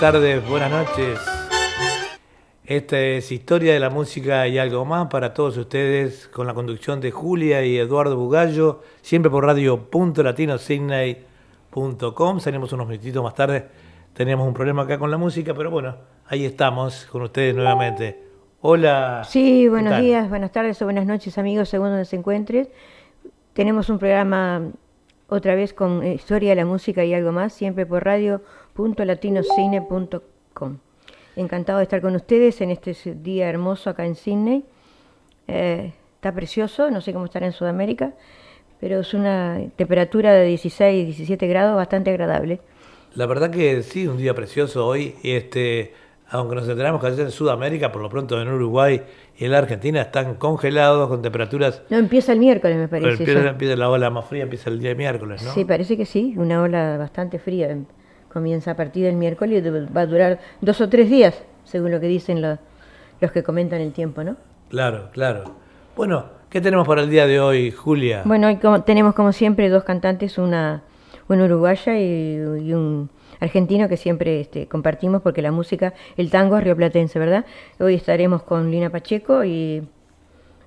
buenas tardes, buenas noches. Esta es Historia de la Música y algo más para todos ustedes con la conducción de Julia y Eduardo Bugallo, siempre por radio.latinosidney.com. Salimos unos minutitos más tarde, teníamos un problema acá con la música, pero bueno, ahí estamos con ustedes nuevamente. Hola. Sí, buenos días, buenas tardes o buenas noches amigos, según donde se encuentren. Tenemos un programa otra vez con Historia de la Música y algo más, siempre por radio.latinocine.com. Encantado de estar con ustedes en este día hermoso acá en Sydney. Eh, está precioso, no sé cómo estará en Sudamérica, pero es una temperatura de 16, 17 grados bastante agradable. La verdad que sí, un día precioso hoy. Este, aunque nos enteramos que allá en Sudamérica, por lo pronto en Uruguay y en la Argentina están congelados con temperaturas. No, empieza el miércoles, me parece. Empieza, empieza, la ola más fría, empieza el día de miércoles, ¿no? Sí, parece que sí, una ola bastante fría. Comienza a partir del miércoles y va a durar dos o tres días, según lo que dicen los, los que comentan el tiempo, ¿no? Claro, claro. Bueno, ¿qué tenemos para el día de hoy, Julia? Bueno, hoy como, tenemos como siempre dos cantantes, una, una uruguaya y, y un argentino que siempre este, compartimos porque la música, el tango es rioplatense, ¿verdad? Hoy estaremos con Lina Pacheco y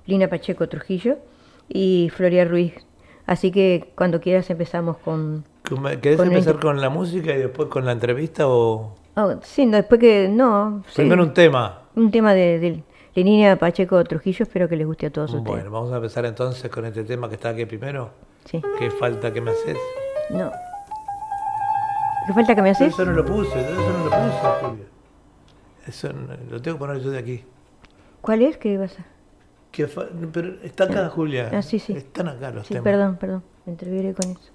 Lina Pacheco Trujillo y Floria Ruiz. Así que cuando quieras empezamos con... ¿Querés con empezar con la música y después con la entrevista o...? Oh, sí, no, después que... No. Primero sí, un tema. Un tema de, de, de Lina Pacheco Trujillo, espero que les guste a todos bueno, ustedes. Bueno, vamos a empezar entonces con este tema que está aquí primero. Sí. ¿Qué falta que me haces? No. ¿Qué falta que me haces? Eso no lo puse, eso no lo puse, Julia. Eso no, lo tengo que poner yo de aquí. ¿Cuál es? ¿Qué vas a...? Que pero está acá, Julia. Ah, sí, sí. Están acá los sí, temas. perdón, perdón. Me entreveré con eso.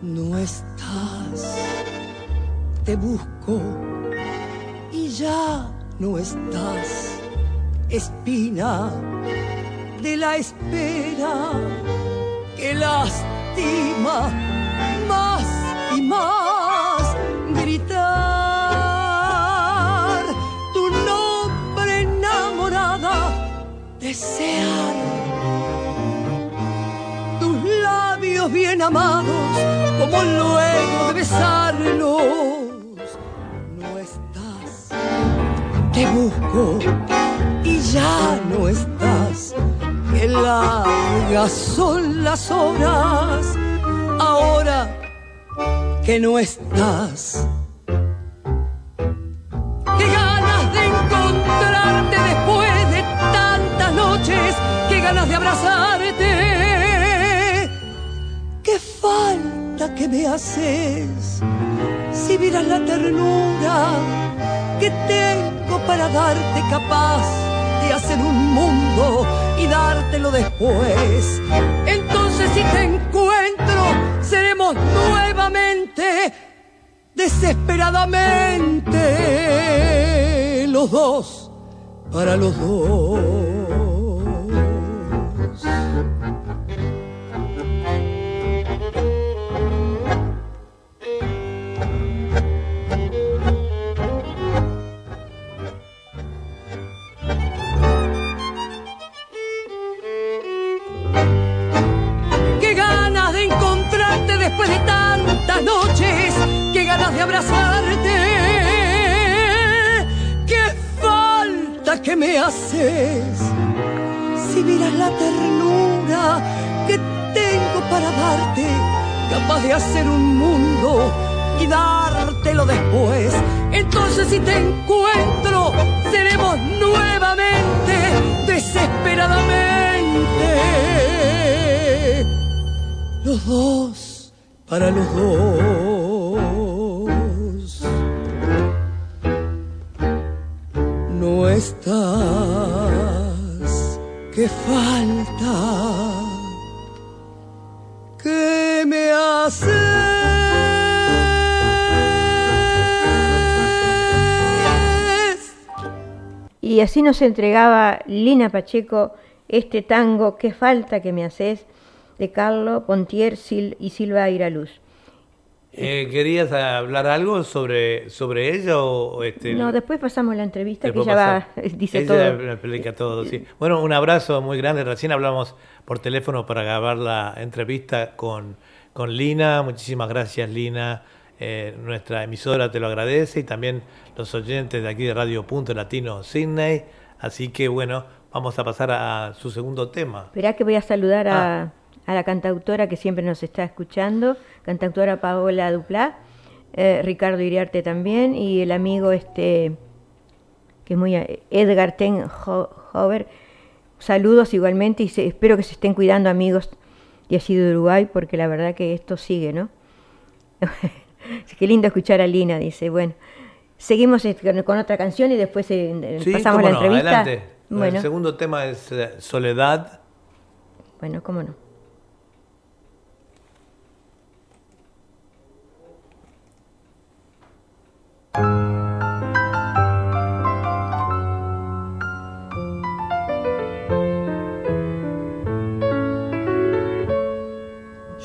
No estás, te busco y ya no estás, espina de la espera que lastima más y más gritar tu nombre enamorada, desear tus labios bien amados como luego de besarlos. Te busco y ya no estás. Qué largas son las horas ahora que no estás. Qué ganas de encontrarte después de tantas noches, qué ganas de abrazarte. Qué falta que me haces si vieras la ternura que tengo para darte capaz de hacer un mundo y dártelo después. Entonces si te encuentro, seremos nuevamente, desesperadamente, los dos, para los dos. De abrazarte, qué falta que me haces. Si miras la ternura que tengo para darte, capaz de hacer un mundo y dártelo después. Entonces si te encuentro, seremos nuevamente, desesperadamente, los dos para los dos. Estás, qué falta que me haces. Y así nos entregaba Lina Pacheco este tango, qué falta que me haces de Carlo Pontier y Silva Iraluz. Eh, ¿Querías hablar algo sobre, sobre ella o este, No, después pasamos la entrevista que ella va, dice Ella todo. explica todo, sí. Bueno, un abrazo muy grande. Recién hablamos por teléfono para grabar la entrevista con, con Lina. Muchísimas gracias, Lina. Eh, nuestra emisora te lo agradece y también los oyentes de aquí de Radio Punto Latino Sydney. Así que bueno, vamos a pasar a su segundo tema. Esperá que voy a saludar a, Ah. a la cantautora que siempre nos está escuchando, cantautora Paola Duplá, eh, Ricardo Iriarte también, y el amigo este que es muy Edgar Ten Ho- Hover. Saludos igualmente y se- espero que se estén cuidando amigos de allí de Uruguay, porque la verdad que esto sigue, ¿no? Qué lindo escuchar a Lina, dice. Bueno, seguimos este, con, otra canción y después eh, Sí, pasamos cómo la no, entrevista. adelante. Bueno, El segundo tema es eh, Soledad. bueno, cómo no.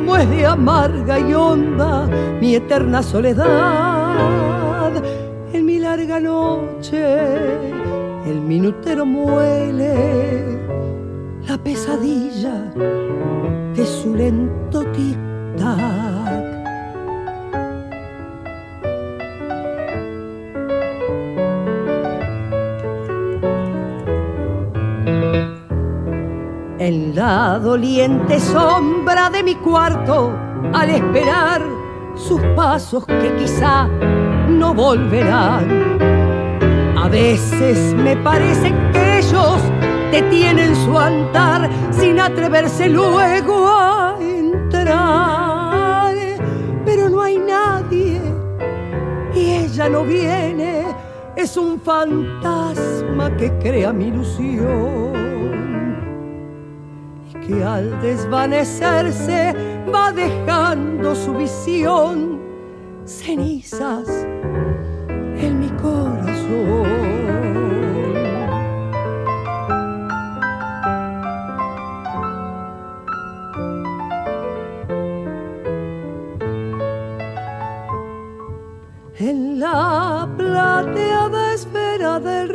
cómo es de amarga y honda mi eterna soledad. En mi larga noche el minutero muele la pesadilla de su lento tic-tac. En la doliente sombra de mi cuarto, al esperar sus pasos que quizá no volverán. A veces me parece que ellos detienen su andar sin atreverse luego a entrar. Pero no hay nadie y ella no viene, es un fantasma que crea mi ilusión que al desvanecerse va dejando su visión cenizas en mi corazón. En la plateada esfera del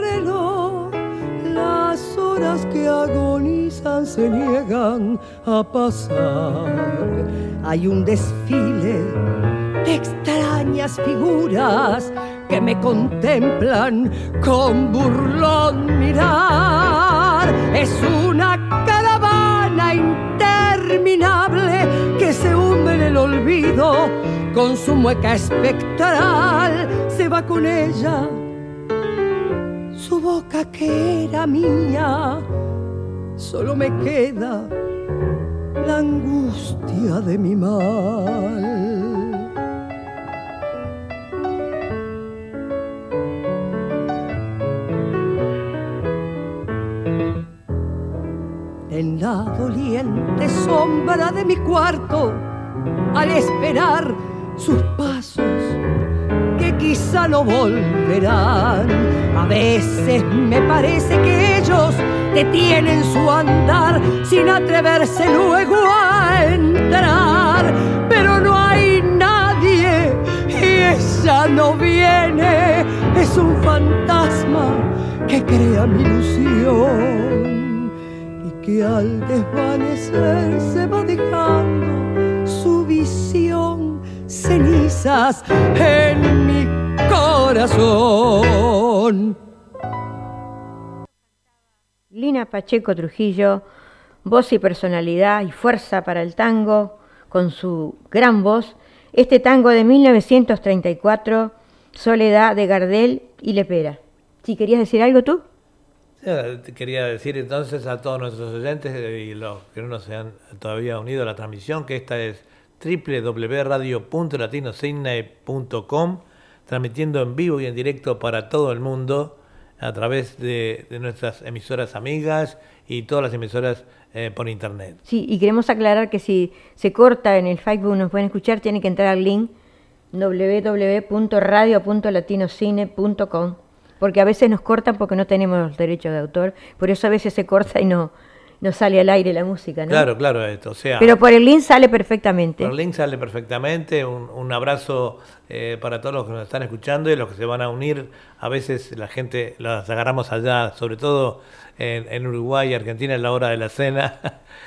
horas que agonizan se niegan a pasar. Hay un desfile de extrañas figuras que me contemplan con burlón mirar. Es una caravana interminable que se hunde en el olvido con su mueca espectral. Se va con ella su boca que era mía. Solo me queda la angustia de mi mal. En la doliente sombra de mi cuarto, al esperar sus pasos quizá no volverán. A veces me parece que ellos detienen su andar sin atreverse luego a entrar. Pero no hay nadie y ella no viene. Es un fantasma que crea mi ilusión y que al desvanecerse va dejando su visión cenizas en mi corazón. Lina Pacheco Trujillo, voz y personalidad y fuerza para el tango, con su gran voz, este tango de 1934, Soledad de Gardel y Lepera. Si querías decir algo tú? Quería decir entonces a todos nuestros oyentes y los que no se han todavía unido a la transmisión que esta es www.radio.latinosidney.com transmitiendo en vivo y en directo para todo el mundo a través de, nuestras emisoras amigas y todas las emisoras eh, por internet. Sí, y queremos aclarar que si se corta en el Facebook, nos pueden escuchar, tienen que entrar al link www.radio.latinocine.com porque a veces nos cortan porque no tenemos derechos de autor, por eso a veces se corta y no, no sale al aire la música, ¿no? Claro, claro, esto, o sea... Pero por el link sale perfectamente. Por el link sale perfectamente, un, un abrazo eh, para todos los que nos están escuchando y los que se van a unir, a veces la gente las agarramos allá, sobre todo en, en Uruguay y Argentina, en la hora de la cena,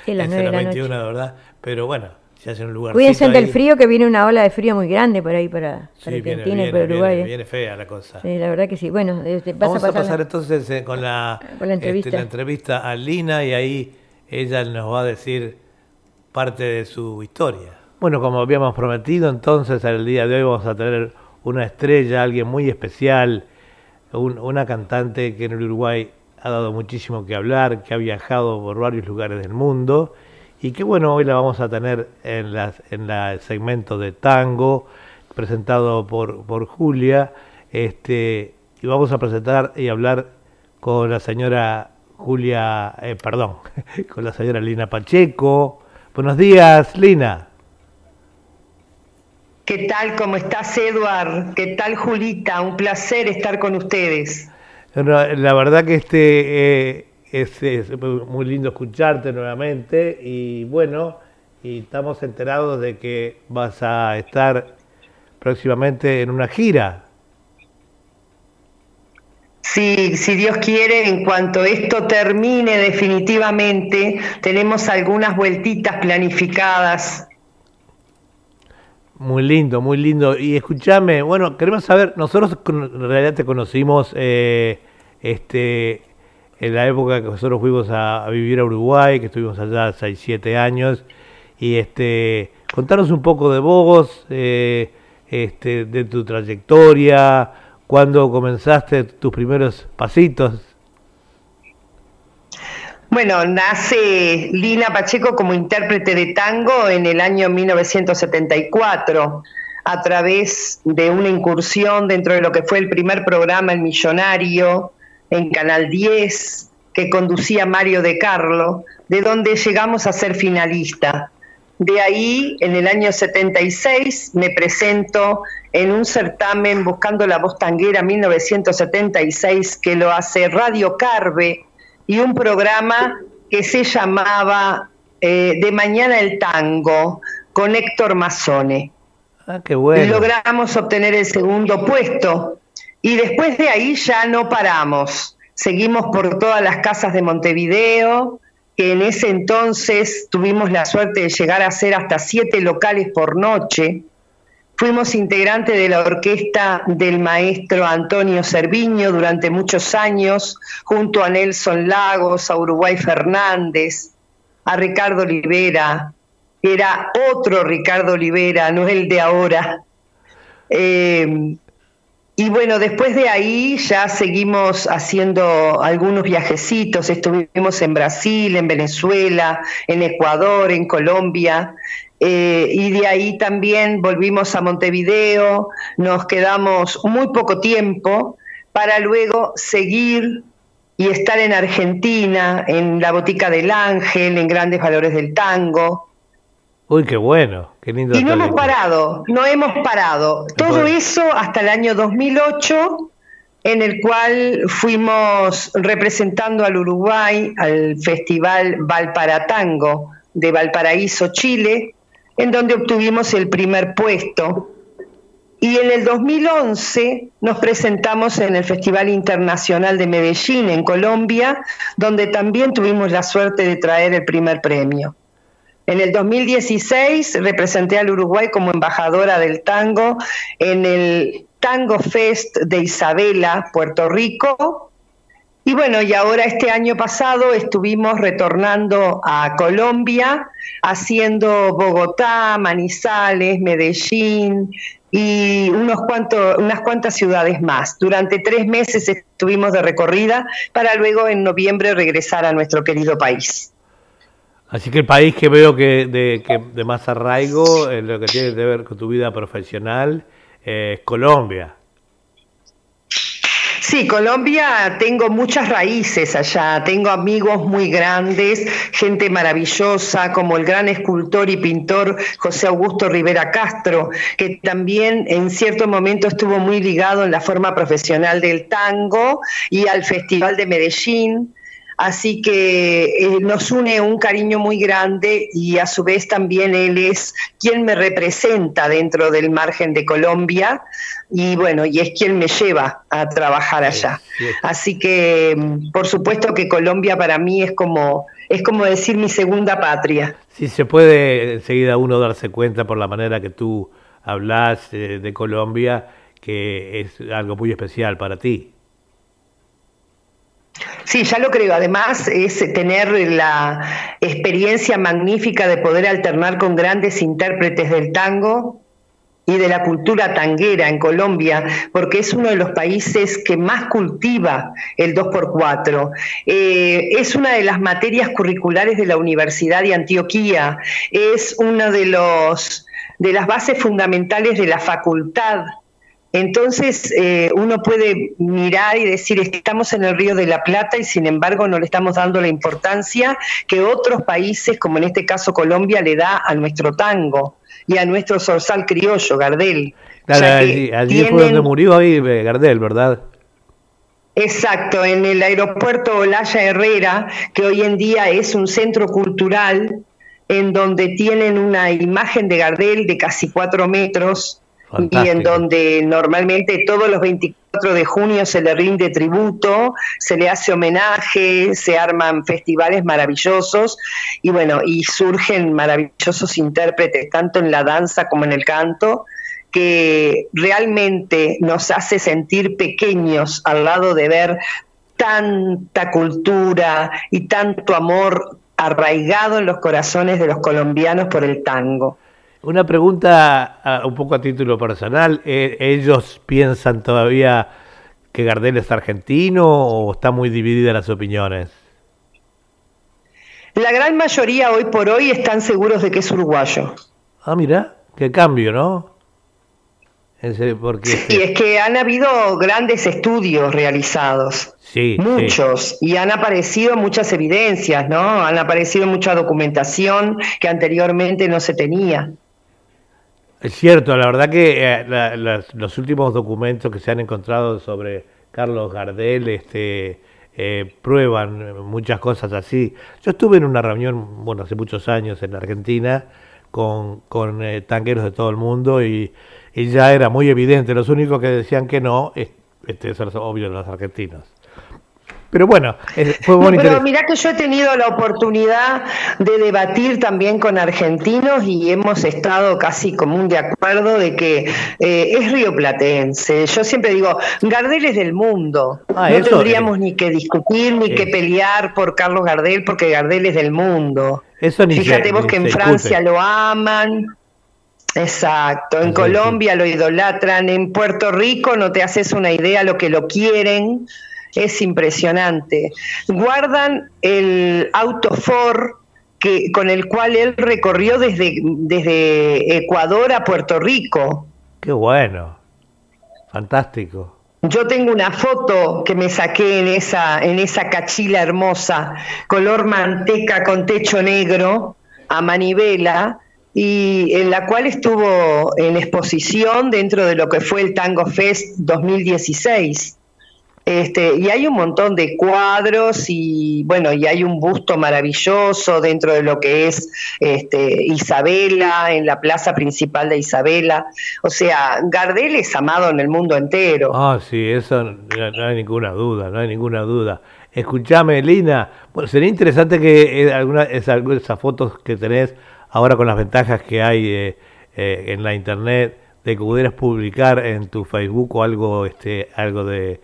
sí, las es 9 de la 21, noche. ¿verdad? Pero bueno, se hace un lugar. Cuídense del frío, que viene una ola de frío muy grande por ahí para, para Sí, viene, Argentina y viene, para Uruguay. viene, ¿eh? viene fea la cosa. Sí, la verdad que sí. Bueno, este, vas Vamos a a pasar. entonces eh, con la, Con la entrevista. este, la entrevista a Lina y ahí ella nos va a decir parte de su historia. Bueno, como habíamos prometido, entonces el día de hoy vamos a tener una estrella, alguien muy especial, un- una cantante que en el Uruguay ha dado muchísimo que hablar, que ha viajado por varios lugares del mundo y que bueno, hoy la vamos a tener en, las, en la- el segmento de tango presentado por, por Julia este, y vamos a presentar y hablar con la señora Julia, eh, perdón, con la señora Lina Pacheco. Buenos días, Lina. ¿Qué tal? ¿Cómo estás, Eduard? ¿Qué tal, Julita? Un placer estar con ustedes. Bueno, La verdad que este eh, es, es muy lindo escucharte nuevamente y bueno, y estamos enterados de que vas a estar próximamente en una gira. Sí, si Dios quiere, en cuanto esto termine definitivamente, tenemos algunas vueltitas planificadas. Muy lindo, muy lindo. Y escúchame, bueno, queremos saber, nosotros en realidad te conocimos eh, este, en la época que nosotros fuimos a, vivir a Uruguay, que estuvimos allá 6, 7 años, y este, contanos un poco de vos, eh, este, de tu trayectoria, cuándo comenzaste tus primeros pasitos. Bueno, nace Lina Pacheco como intérprete de tango en el año 1974 a través de una incursión dentro de lo que fue el primer programa El Millonario en Canal 10 que conducía Mario de Carlo, de donde llegamos a ser finalista. De ahí, en el año 76, me presento en un certamen Buscando la Voz Tanguera 1976 que lo hace Radio Carve y un programa que se llamaba eh, De Mañana el Tango con Héctor Mazzone. Ah, qué bueno. Logramos obtener el segundo puesto y después de ahí ya no paramos. Seguimos por todas las casas de Montevideo, que en ese entonces tuvimos la suerte de llegar a ser hasta siete locales por noche. Fuimos integrantes de la orquesta del maestro Antonio Cerviño durante muchos años, junto a Nelson Lagos, a Uruguay Fernández, a Ricardo Olivera, era otro Ricardo Olivera, no el de ahora. Eh, y bueno, después de ahí ya seguimos haciendo algunos viajecitos, estuvimos en Brasil, en Venezuela, en Ecuador, en Colombia, eh, y de ahí también volvimos a Montevideo, nos quedamos muy poco tiempo para luego seguir y estar en Argentina, en la Botica del Ángel, en Grandes Valores del Tango. Uy, qué bueno, qué lindo. Y no hemos parado, no hemos parado. Todo Bueno. eso hasta el año 2008, en el cual fuimos representando al Uruguay al Festival Valparatango de Valparaíso, Chile, en donde obtuvimos el primer puesto. Y en el 2011 nos presentamos en el Festival Internacional de Medellín, en Colombia, donde también tuvimos la suerte de traer el primer premio. En el 2016 representé al Uruguay como embajadora del tango en el Tango Fest de Isabela, Puerto Rico. Y bueno, y ahora este año pasado estuvimos retornando a Colombia, haciendo Bogotá, Manizales, Medellín y unos unas cuantas ciudades más. Durante tres meses estuvimos de recorrida para luego en noviembre regresar a nuestro querido país. Así que el país que veo que de, que de más arraigo, en lo que tiene que ver con tu vida profesional, eh, es Colombia. Sí, Colombia tengo muchas raíces allá, tengo amigos muy grandes, gente maravillosa como el gran escultor y pintor José Augusto Rivera Castro, que también en cierto momento estuvo muy ligado en la forma profesional del tango y al Festival de Medellín. Así que eh, nos une un cariño muy grande y a su vez también él es quien me representa dentro del margen de Colombia y bueno, y es quien me lleva a trabajar allá. Así que mm, por supuesto que Colombia para mí es como es como decir mi segunda patria. Sí, se puede enseguida uno darse cuenta por la manera que tú hablas eh, de Colombia que es algo muy especial para ti. Sí, ya lo creo. Además es tener la experiencia magnífica de poder alternar con grandes intérpretes del tango y de la cultura tanguera en Colombia, porque es uno de los países que más cultiva el 2x4. Eh, es una de las materias curriculares de la Universidad de Antioquía, es una de, los, de las bases fundamentales de la facultad entonces eh, uno puede mirar y decir, estamos en el Río de la Plata y sin embargo no le estamos dando la importancia que otros países, como en este caso Colombia, le da a nuestro tango y a nuestro zorzal criollo, Gardel. allí, fue donde murió ahí eh, Gardel, ¿verdad? Exacto, en el aeropuerto Olaya Herrera, que hoy en día es un centro cultural en donde tienen una imagen de Gardel de casi cuatro metros y en donde normalmente todos los 24 de junio se le rinde tributo, se le hace homenaje, se arman festivales maravillosos y bueno, y surgen maravillosos intérpretes tanto en la danza como en el canto que realmente nos hace sentir pequeños al lado de ver tanta cultura y tanto amor arraigado en los corazones de los colombianos por el tango. Una pregunta un poco a título personal. Eh, ¿Ellos piensan todavía que Gardel es argentino o está muy dividida las opiniones? La gran mayoría hoy por hoy están seguros de que es uruguayo. Ah, mira, qué cambio, ¿no? porque... Sí, es que han habido grandes estudios realizados. Sí, muchos, y han aparecido muchas evidencias, ¿no? Han aparecido mucha documentación que anteriormente no se tenía. Es cierto, la verdad que eh, los últimos documentos que se han encontrado sobre Carlos Gardel este, eh, prueban muchas cosas así. Yo estuve en una reunión, bueno, hace muchos años en Argentina con, con eh, tanqueros de todo el mundo y, ya era muy evidente. Los únicos que decían que no, este, son obvio los argentinos. Pero bueno, fue muy Pero mira que yo he tenido la oportunidad de debatir también con argentinos y hemos estado casi común de acuerdo de que eh, es rioplatense. Yo siempre digo, Gardel es del mundo. Ah, no tendríamos ni que discutir ni que pelear por Carlos Gardel porque Gardel es del mundo. Eso Fíjate vos que en Francia lo aman. Exacto, en Colombia lo idolatran, en Puerto Rico no te haces una idea lo que lo quieren es impresionante. Guardan el auto Ford que, con el cual él recorrió desde, desde Ecuador a Puerto Rico. Qué bueno, fantástico. Yo tengo una foto que me saqué en esa, en esa cachila hermosa, color manteca con techo negro, a manivela, y en la cual estuvo en exposición dentro de lo que fue el Tango Fest 2016. Este, y hay un montón de cuadros y bueno, y hay un busto maravilloso dentro de lo que es este, Isabela, en la plaza principal de Isabela. O sea, Gardel es amado en el mundo entero. Ah, sí, eso no, hay ninguna duda, no hay ninguna duda. Escúchame, Lina, bueno, sería interesante que eh, alguna, esas fotos que tenés ahora con las ventajas que hay eh, eh, en la internet, de que pudieras publicar en tu Facebook o algo, este, algo de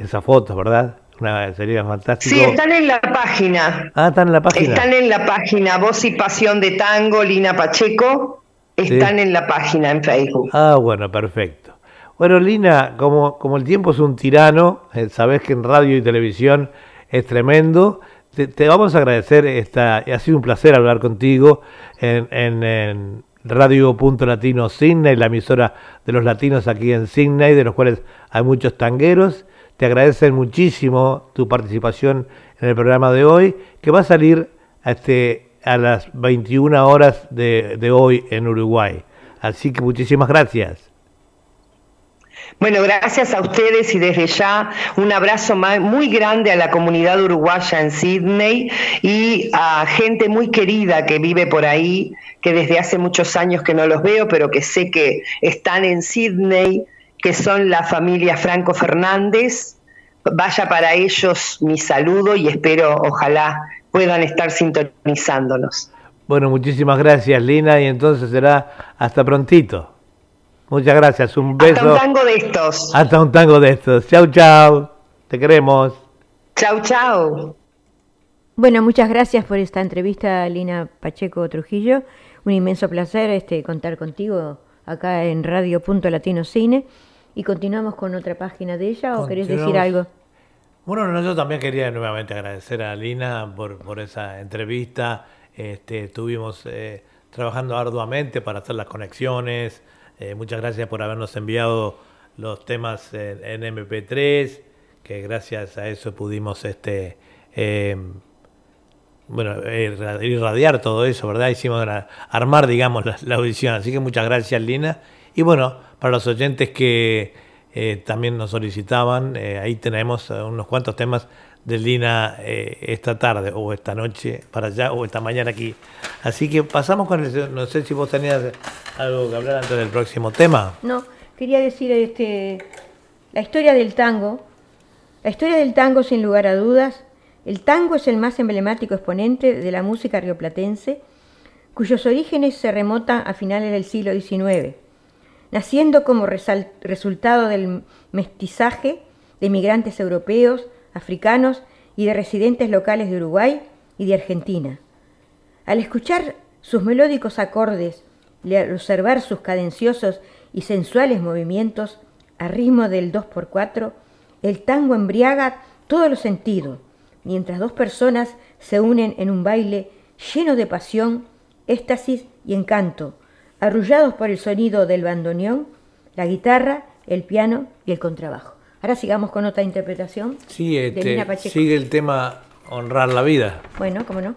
esas fotos, ¿verdad? Una, sería fantástico. Sí, están en la página. Ah, están en la página. Están en la página Voz y Pasión de Tango, Lina Pacheco. Están en la página en Facebook. Ah, bueno, perfecto. Bueno, Lina, como, como el tiempo es un tirano, eh, sabes que en radio y televisión es tremendo. Te, vamos a agradecer, esta, ha sido un placer hablar contigo en, en, en Radio Punto Latino Sydney, la emisora de los latinos aquí en Sydney, de los cuales hay muchos tangueros te agradecen muchísimo tu participación en el programa de hoy, que va a salir este, a las 21 horas de, de hoy en Uruguay. Así que muchísimas gracias. Bueno, gracias a ustedes y desde ya un abrazo muy grande a la comunidad uruguaya en Sydney y a gente muy querida que vive por ahí, que desde hace muchos años que no los veo, pero que sé que están en Sydney, que son la familia Franco Fernández. Vaya para ellos mi saludo y espero, ojalá, puedan estar sintonizándonos. Bueno, muchísimas gracias, Lina, y entonces será hasta prontito. Muchas gracias, un beso. Hasta un tango de estos. Hasta un tango de estos. Chau, chau. Te queremos. Chau, chau. Bueno, muchas gracias por esta entrevista, Lina Pacheco Trujillo. Un inmenso placer este, contar contigo acá en Radio Punto Latino Cine. Y continuamos con otra página de ella, ¿o querés decir algo? Bueno, yo también quería nuevamente agradecer a Lina por, por esa entrevista. Este, estuvimos eh, trabajando arduamente para hacer las conexiones, eh, muchas gracias por habernos enviado los temas en, MP3, que gracias a eso pudimos este eh, bueno, irradiar todo eso, ¿verdad? Hicimos armar, digamos, la, audición. Así que muchas gracias, Lina. Y bueno, para los oyentes que eh, también nos solicitaban, ahí tenemos unos cuantos temas de Lina esta tarde o esta noche para allá o esta mañana aquí. Así que pasamos con el... No sé si vos tenías algo que hablar antes del próximo tema. No, quería decir este, la historia del tango. La historia del tango, sin lugar a dudas, el tango es el más emblemático exponente de la música rioplatense, cuyos orígenes se remontan a finales del siglo XIX, naciendo como resultado del mestizaje de migrantes europeos, africanos y de residentes locales de Uruguay y de Argentina. Al escuchar sus melódicos acordes al observar sus cadenciosos y sensuales movimientos a ritmo del 2x4, el tango embriaga todos los sentidos, mientras dos personas se unen en un baile lleno de pasión, éxtasis y encanto, arrullados por el sonido del bandoneón, la guitarra, el piano y el contrabajo. Ahora sigamos con otra interpretación. Sí, este, sigue el tema Honrar la vida. Bueno, cómo no.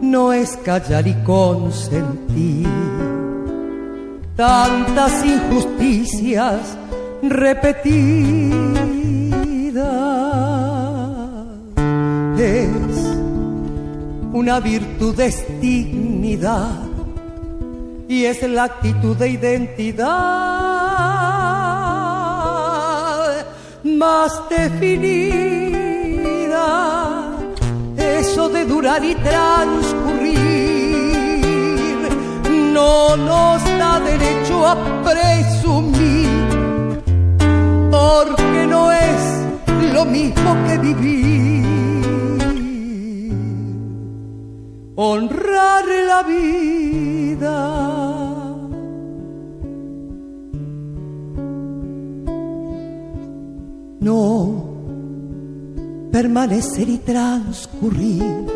no es callar y consentir. Tantas injusticias repetidas es una virtud de dignidad y es la actitud de identidad más definida durar y transcurrir no nos da derecho a presumir, porque no es lo mismo que vivir. Honrar la vida. No permanecer y transcurrir.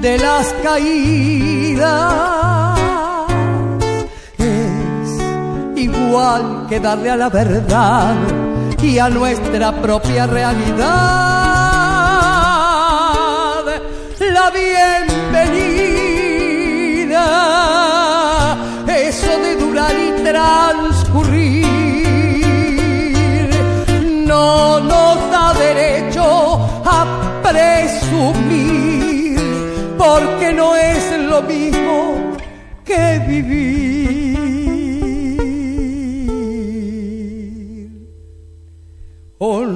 de las caídas. Es igual que darle a la verdad y a nuestra propia realidad la bienvenida, eso de durar y transcurrir lo mismo que vivir. Honrar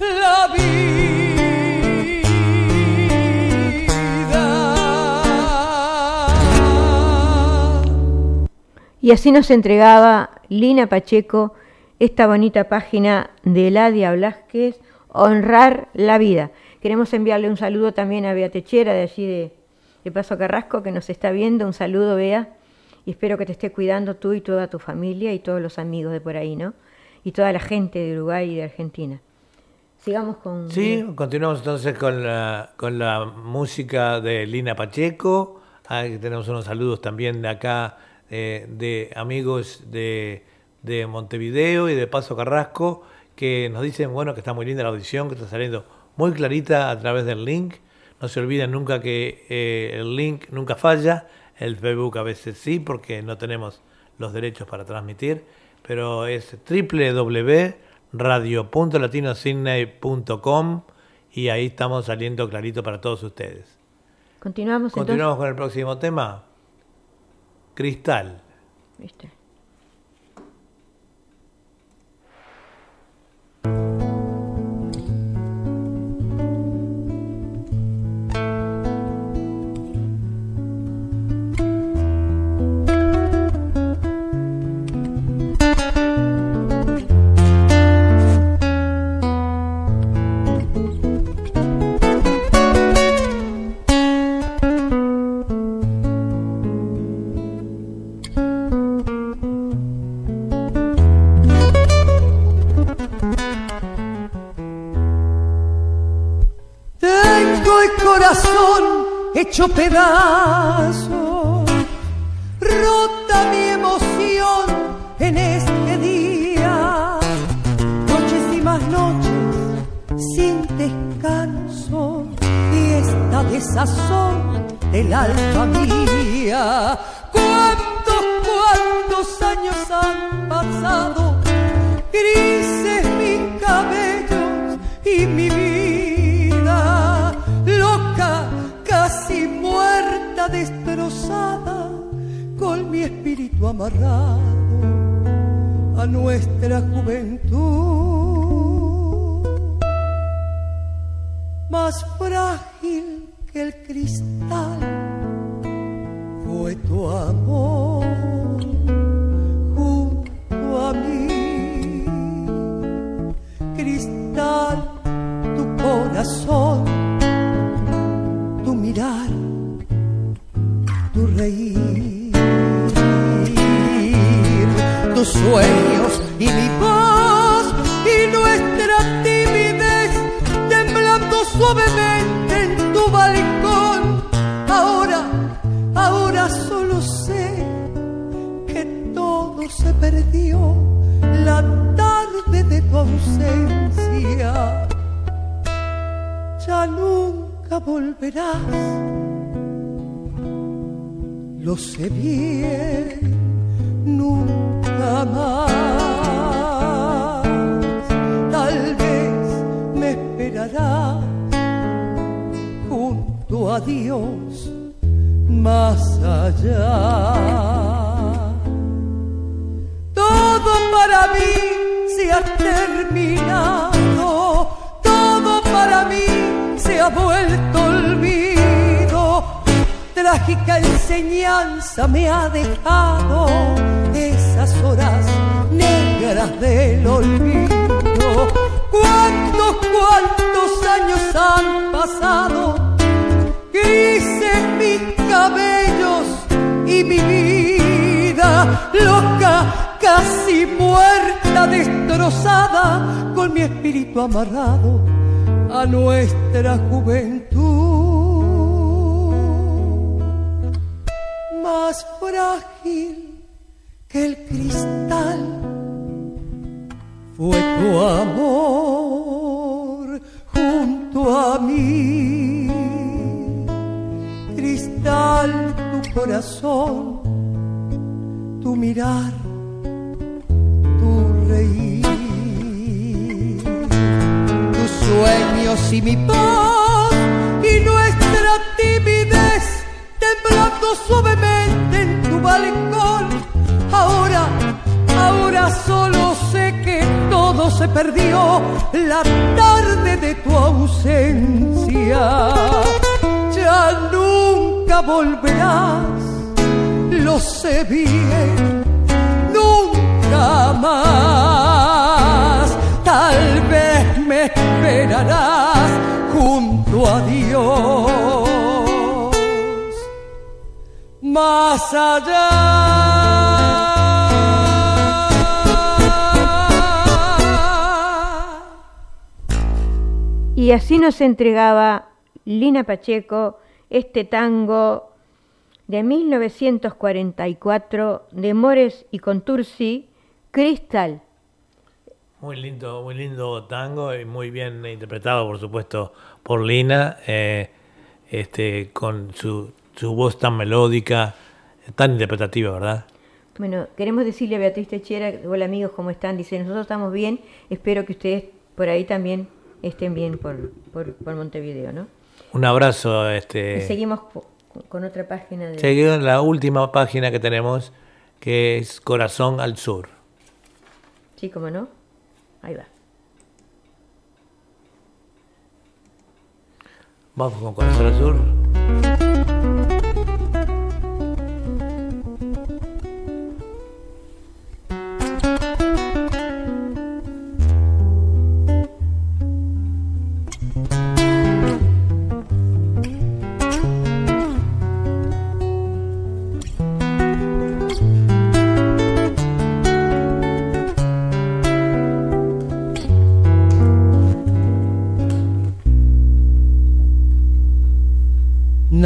la vida. Y así nos entregaba Lina Pacheco esta bonita página de Ladia Blasquez, Honrar la Vida. Queremos enviarle un saludo también a Bea Techera de allí de, de Paso Carrasco, que nos está viendo. Un saludo, Bea. Y espero que te esté cuidando tú y toda tu familia y todos los amigos de por ahí, ¿no? Y toda la gente de Uruguay y de Argentina. Sigamos con... Sí, continuamos entonces con la, con la música de Lina Pacheco. Ahí tenemos unos saludos también de acá, eh, de amigos de, de Montevideo y de Paso Carrasco, que nos dicen, bueno, que está muy linda la audición, que está saliendo muy clarita a través del link. No se olviden nunca que eh, el link nunca falla. El Facebook a veces sí, porque no tenemos los derechos para transmitir, pero es www.radio.latinosidney.com y ahí estamos saliendo clarito para todos ustedes. Continuamos, Continuamos con el próximo tema. Cristal. entonces. Hecho pedazos, rota mi emoción en este día, noches y más noches sin descanso, fiesta de sazón del alma mía. ¿Cuántos, cuántos años han pasado? Grises amarrado a nuestra juventud. Más frágil que el cristal volverás, lo sé bien, nunca más. Tal vez me esperarás junto a Dios más allá. Todo para mí se ha terminado, todo para mí se ha vuelto olvido. Trágica enseñanza me ha dejado esas horas negras del olvido. ¿Cuántos, cuántos años han pasado? Grises mis cabellos y mi vida loca, casi muerta, destrozada, con mi espíritu amarrado a nuestra juventud. Más frágil que el cristal fue tu amor junto a mí. Cristal tu corazón, tu mirar sueños y mi paz y nuestra timidez temblando suavemente en tu balcón. Ahora, ahora solo sé que todo se perdió la tarde de tu ausencia. Ya nunca volverás, lo sé bien, nunca más. Tal vez junto a Dios. Más allá. Y así nos entregaba Lina Pacheco este tango de 1944 de Mores y Contursi, Cristal. Muy lindo, muy lindo tango y muy bien interpretado, por supuesto, por Lina, eh, este, con su, su voz tan melódica, tan interpretativa, ¿verdad? Bueno, queremos decirle a Beatriz Techera, hola amigos, ¿cómo están? Dice, nosotros estamos bien, espero que ustedes por ahí también estén bien por, por, Montevideo, ¿no? Un abrazo. Este... Y seguimos con otra página. De... Seguimos la última página que tenemos, que es Corazón al Sur. Sí, cómo no. Ahí va. Vamos con Corazón Azul.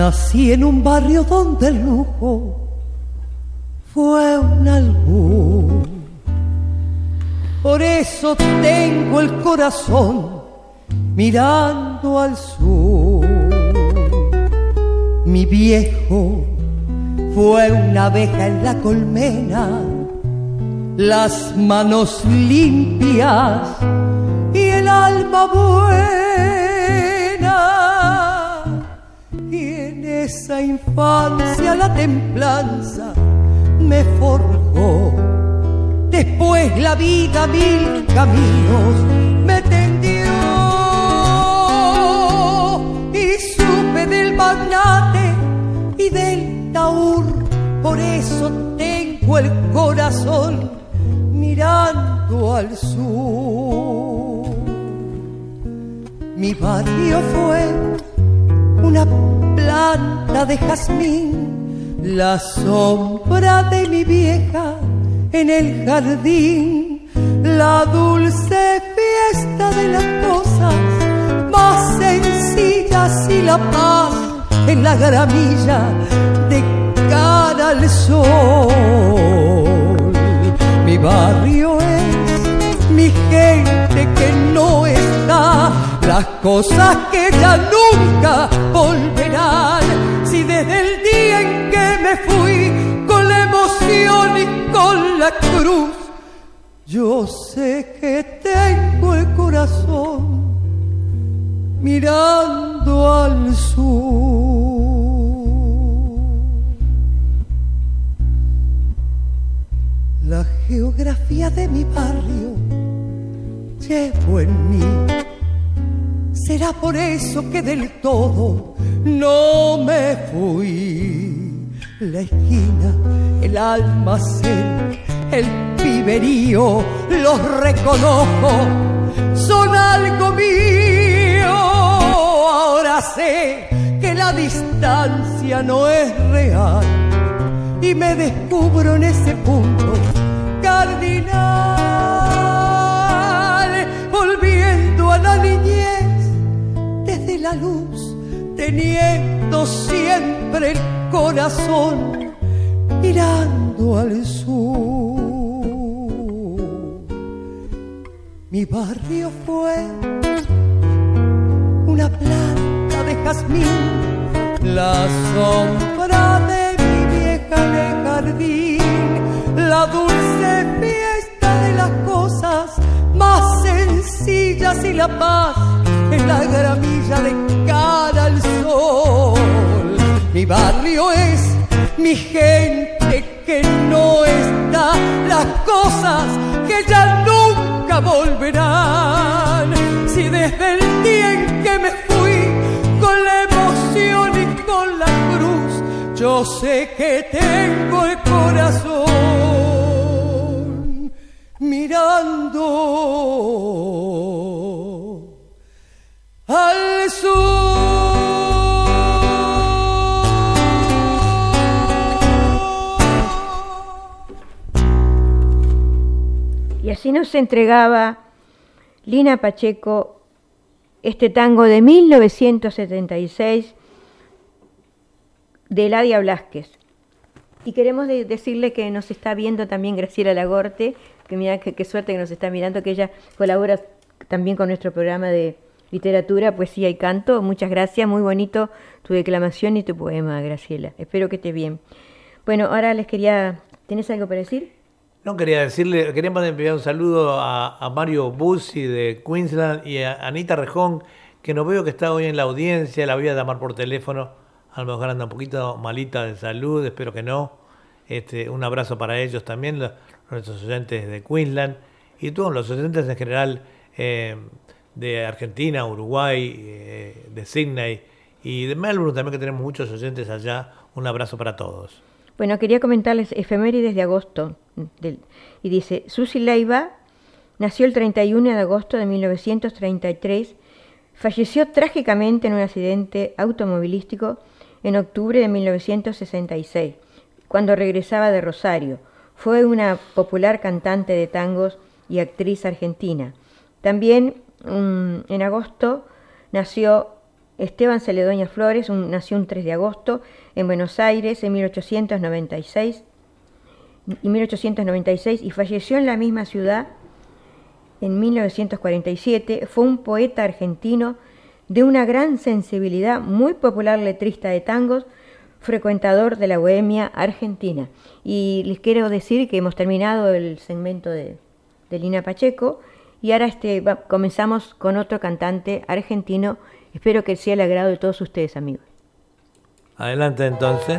Nací en un barrio donde el lujo fue un albur. Por eso tengo el corazón mirando al sur. Mi viejo fue una abeja en la colmena, las manos limpias y el alma buena esa infancia la templanza me forjó. Después la vida mil caminos me tendió y supe del magnate y del taur. Por eso tengo el corazón mirando al sur. Mi barrio fue una planta de jazmín, la sombra de mi vieja en el jardín, la dulce fiesta de las cosas más sencillas y la paz en la gramilla de cara al sol. Mi barrio es mi gente que no está las cosas que ya nunca volverán. Si desde el día en que me fui con la emoción y con la cruz, yo sé que tengo el corazón mirando al sur. La geografía de mi barrio llevo en mí Será por eso que del todo no me fui. La esquina, el almacén, el piberío, los reconozco, son algo mío. Ahora sé que la distancia no es real y me descubro en ese punto cardinal, volviendo a la niñez desde la luz, teniendo siempre el corazón mirando al sur. Mi barrio fue una planta de jazmín, la sombra de mi vieja de jardín, la dulce fiesta de las cosas más sencillas y la paz en la gramilla de cara al sol. Mi barrio es mi gente que no está, las cosas que ya nunca volverán. Si desde el día en que me fui con la emoción y con la cruz, yo sé que tengo el corazón mirando al sur. Y así nos entregaba Lina Pacheco este tango de 1976 de Eladia Blasquez. Y queremos decirle que nos está viendo también Graciela Lagorte, que mira qué suerte que nos está mirando, que ella colabora también con nuestro programa de literatura, poesía y canto. Muchas gracias, muy bonito tu declamación y tu poema, Graciela. Espero que esté bien. Bueno, ahora les quería... ¿Tienes algo para decir? No, quería decirle, queríamos enviar un saludo a, Mario Bussi de Queensland y a Anita Rejón, que no veo que está hoy en la audiencia, la voy a llamar por teléfono, a lo mejor anda un poquito malita de salud, espero que no. Este, un abrazo para ellos también, nuestros oyentes de Queensland y todos los oyentes en general eh, de Argentina, Uruguay, eh, de Sydney y de Melbourne también que tenemos muchos oyentes allá. Un abrazo para todos. Bueno, quería comentarles efemérides de agosto. y dice, Susi Leiva nació el 31 de agosto de 1933, falleció trágicamente en un accidente automovilístico en octubre de 1966, cuando regresaba de Rosario. Fue una popular cantante de tangos y actriz argentina. También en agosto nació Esteban Celedoña Flores, nació un 3 de agosto en Buenos Aires en 1896 y 1896 y falleció en la misma ciudad en 1947. Fue un poeta argentino de una gran sensibilidad, muy popular letrista de tangos, frecuentador de la bohemia argentina. Y les quiero decir que hemos terminado el segmento de, Lina Pacheco y ahora este, comenzamos con otro cantante argentino Espero que sea el agrado de todos ustedes, amigos. Adelante entonces.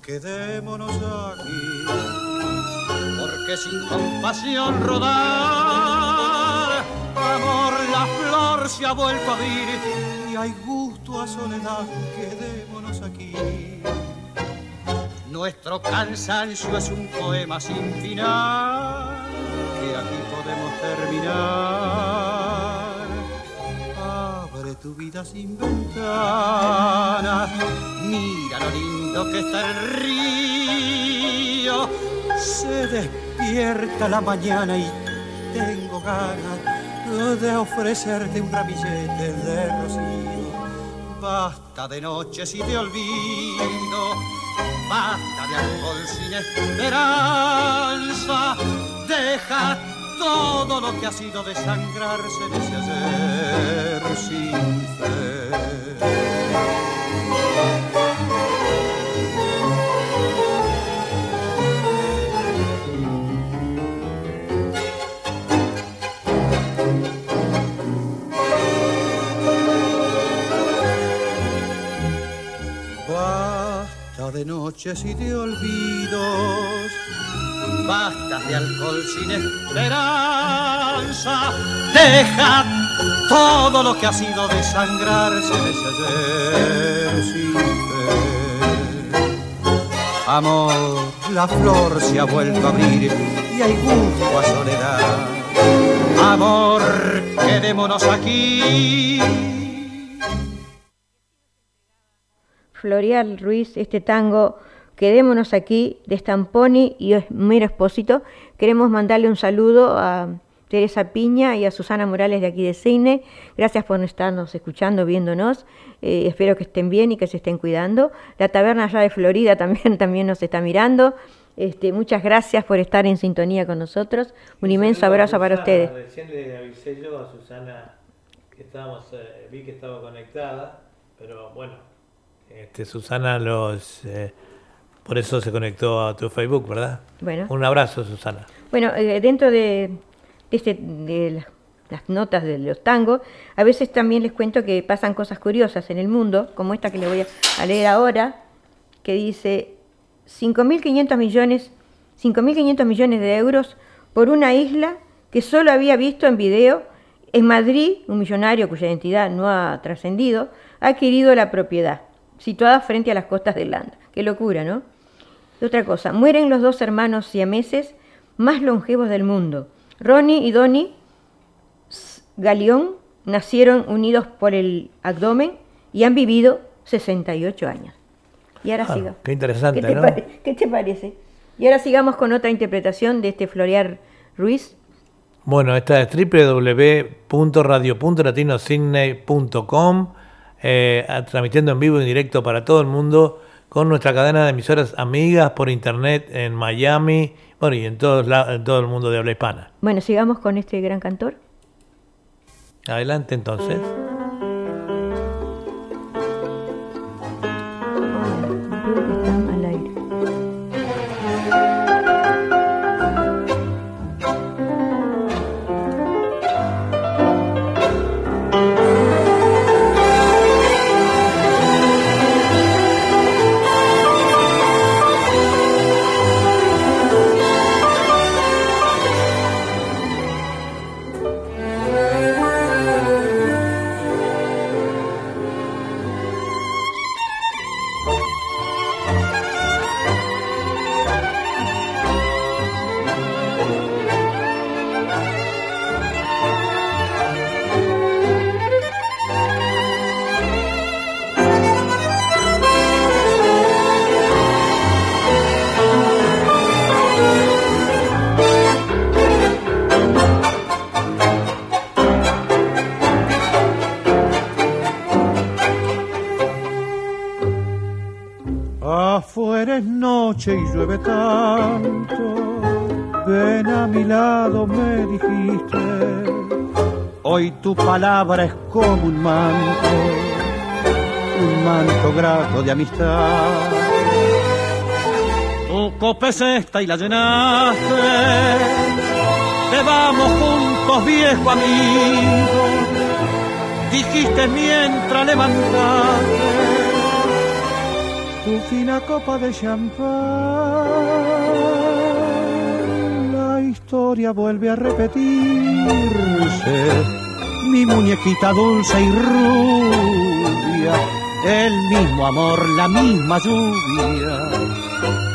Quedémonos aquí, porque sin compasión rodar, amor la flor se ha vuelto a abrir y hay gusto a soledad, quedémonos aquí. Nuestro cansancio es un poema sin final, que aquí podemos terminar. Tu vida sin ventana, mira lo lindo que está el río, se despierta la mañana y tengo ganas de ofrecerte un ramillete de rocío. Basta de noches y de olvido, basta de alcohol sin esperanza. Deja todo lo que ha sido desangrarse de ese ayer sin fe. De noches y de olvidos, basta de alcohol sin esperanza. Deja todo lo que ha sido desangrarse de ayer sin fe. Amor, la flor se ha vuelto a abrir y hay gusto a soledad. Amor, quedémonos aquí. Florial Ruiz, este tango Quedémonos aquí de Stamponi y Miro Espósito. Queremos mandarle un saludo a Teresa Piña y a Susana Morales de aquí de Cine. Gracias por estarnos escuchando, viéndonos. Eh, espero que estén bien y que se estén cuidando. La taberna allá de Florida también, también nos está mirando. Este, muchas gracias por estar en sintonía con nosotros. Un inmenso abrazo para ustedes. Recién le avisé yo a Susana que estábamos, eh, vi que estaba conectada, pero bueno, este, Susana los, eh, por eso se conectó a tu Facebook, ¿verdad? Bueno. Un abrazo, Susana. Bueno, eh, dentro de, este, de la- las notas de los tangos, a veces también les cuento que pasan cosas curiosas en el mundo, como esta que le voy a- a leer ahora, que dice 5.500 millones, 5.500 millones de euros por una isla que solo había visto en video. En Madrid, un millonario cuya identidad no ha trascendido, ha adquirido la propiedad, situada frente a las costas de Irlanda. Qué locura, ¿no? Y otra cosa, mueren los dos hermanos siameses más longevos del mundo. Ronnie y Donnie Galeón nacieron unidos por el abdomen y han vivido 68 años. Y ahora Ah, siga. qué interesante, ¿Qué te, ¿no? qué te parece? Y ahora sigamos con otra interpretación de este Florear Ruiz. Bueno, esta es www.radio.latinosidney.com, eh, transmitiendo en vivo y en directo para todo el mundo con nuestra cadena de emisoras amigas por internet en Miami, bueno, y en, todos la- en todo el mundo de habla hispana. Bueno, sigamos con este gran cantor. Adelante entonces. Palabra es como un manto, un manto grato de amistad. Tu copa es esta y la llenaste, bebamos juntos viejo amigo, dijiste mientras levantaste tu fina copa de champán. La historia vuelve a repetirse. Mi muñequita dulce y rubia, el mismo amor, la misma lluvia,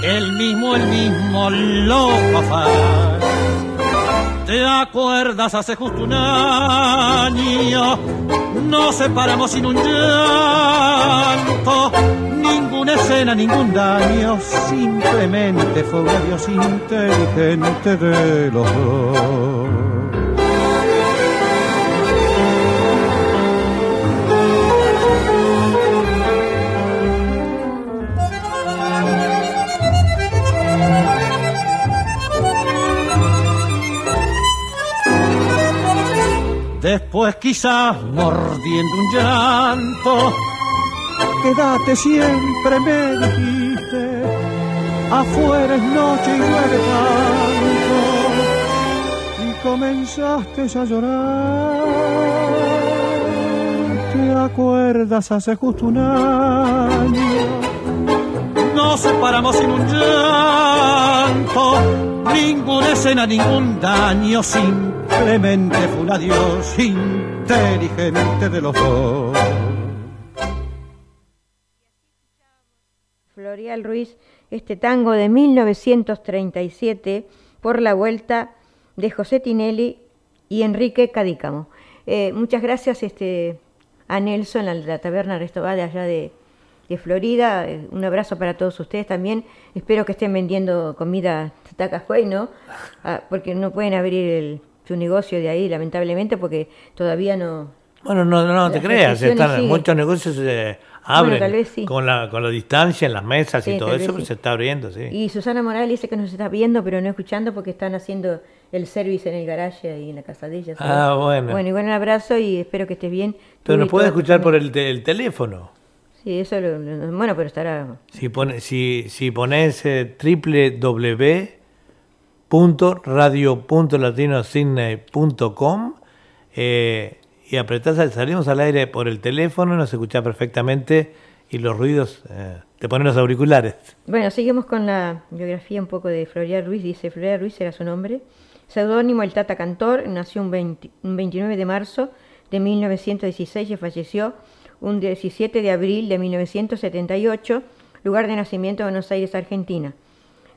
el mismo, el mismo loco afán. ¿Te acuerdas hace justo un año? Nos separamos sin un llanto, ninguna escena, ningún daño, simplemente fue un inteligente de los dos. Después quizás mordiendo un llanto. Quédate siempre, me dijiste, afuera es noche y llueve tanto. Y comenzaste a llorar. ¿Te acuerdas hace justo un año? Nos separamos sin un llanto, ninguna escena, ningún daño, simplemente fue un adiós inteligente de los dos. Florial Ruiz, este tango de 1937 por la vuelta de José Tinelli y Enrique Cadícamo. Eh, muchas gracias este, a Nelson, la taberna Restobá de allá de, Florida. Eh, Un abrazo para todos ustedes también. Espero que estén vendiendo comida Tacajuay, ¿no? Ah, porque no pueden abrir el- su negocio de ahí, lamentablemente, porque todavía no... Bueno, no, no, no te creas, están, muchos negocios se abren tal vez sí. con, la, con la distancia en las mesas Sí, y todo vez eso, sí. se está abriendo, sí. Y Susana Morales dice que nos está viendo, pero no escuchando porque están haciendo el service en el garaje ahí en la casa de ella. ¿sabes? Ah, bueno. Bueno, igual un abrazo y espero que estés bien. Pero nos y puede escuchar por el, te- el teléfono. Sí, eso lo, lo- bueno, pero estará... Si, pone, si, si pones eh, www.radio.latinosidney.com eh, y apretás, al- salimos al aire por el teléfono, nos escuchás perfectamente y los ruidos, eh, te ponen los auriculares. Bueno, seguimos con la biografía un poco de Florial Ruiz. Dice, Florial Ruiz era su nombre. Seudónimo El Tata Cantor, nació un, 20 un 29 de marzo de 1916 y falleció un 17 de abril de 1978, lugar de nacimiento Buenos Aires, Argentina.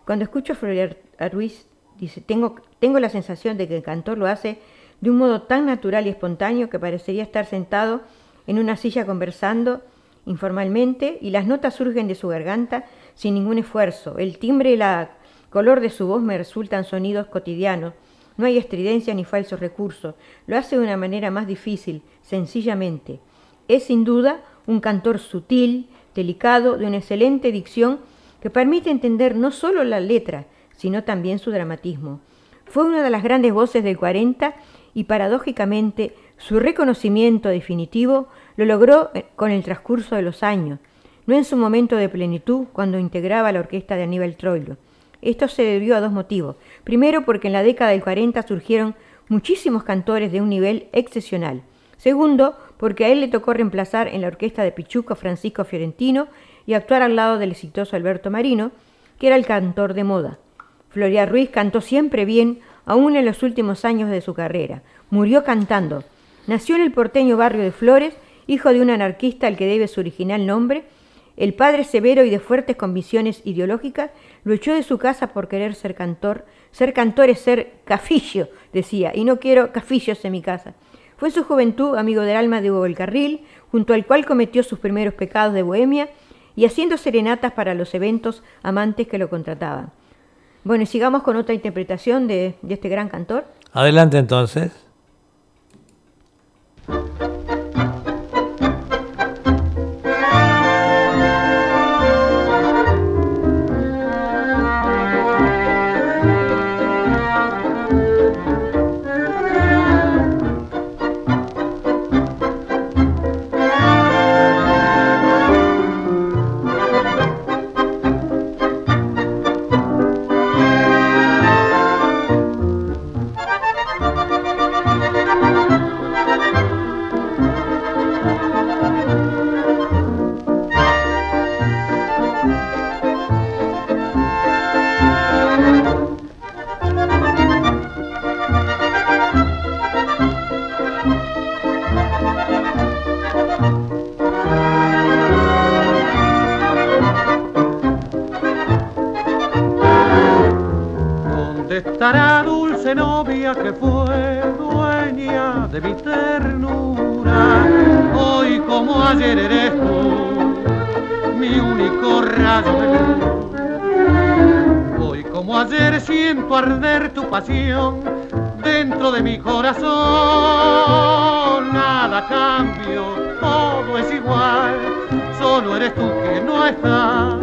Cuando escucho a Florial Ruiz, dice, tengo, tengo la sensación de que el cantor lo hace de un modo tan natural y espontáneo que parecería estar sentado en una silla conversando informalmente y las notas surgen de su garganta sin ningún esfuerzo. El timbre y la color de su voz me resultan sonidos cotidianos. No hay estridencia ni falsos recursos. Lo hace de una manera más difícil, sencillamente. Es sin duda un cantor sutil, delicado, de una excelente dicción que permite entender no solo la letra, sino también su dramatismo. Fue una de las grandes voces del 40 y paradójicamente su reconocimiento definitivo lo logró eh, con el transcurso de los años, no en su momento de plenitud cuando integraba la orquesta de Aníbal Troilo. Esto se debió a dos motivos. Primero, porque en la década del 40 surgieron muchísimos cantores de un nivel excepcional. Segundo, porque a él le tocó reemplazar en la orquesta de Pichuco Francisco Fiorentino y actuar al lado del exitoso Alberto Marino, que era el cantor de moda. Floria Ruiz cantó siempre bien, aún en los últimos años de su carrera. Murió cantando. Nació en el porteño barrio de Flores, hijo de un anarquista al que debe su original nombre. El padre severo y de fuertes convicciones ideológicas lo echó de su casa por querer ser cantor. Ser cantor es ser cafillo, decía, y no quiero cafillos en mi casa. Fue en su juventud amigo del alma de Hugo del Carril, junto al cual cometió sus primeros pecados de bohemia y haciendo serenatas para los eventos amantes que lo contrataban. Bueno, y sigamos con otra interpretación de, de este gran cantor. Adelante entonces. Que fue dueña de mi ternura? Hoy como ayer eres tú, mi único rayo de luz. Hoy como ayer siento arder tu pasión dentro de mi corazón. Nada cambio, todo es igual, solo eres tú que no estás.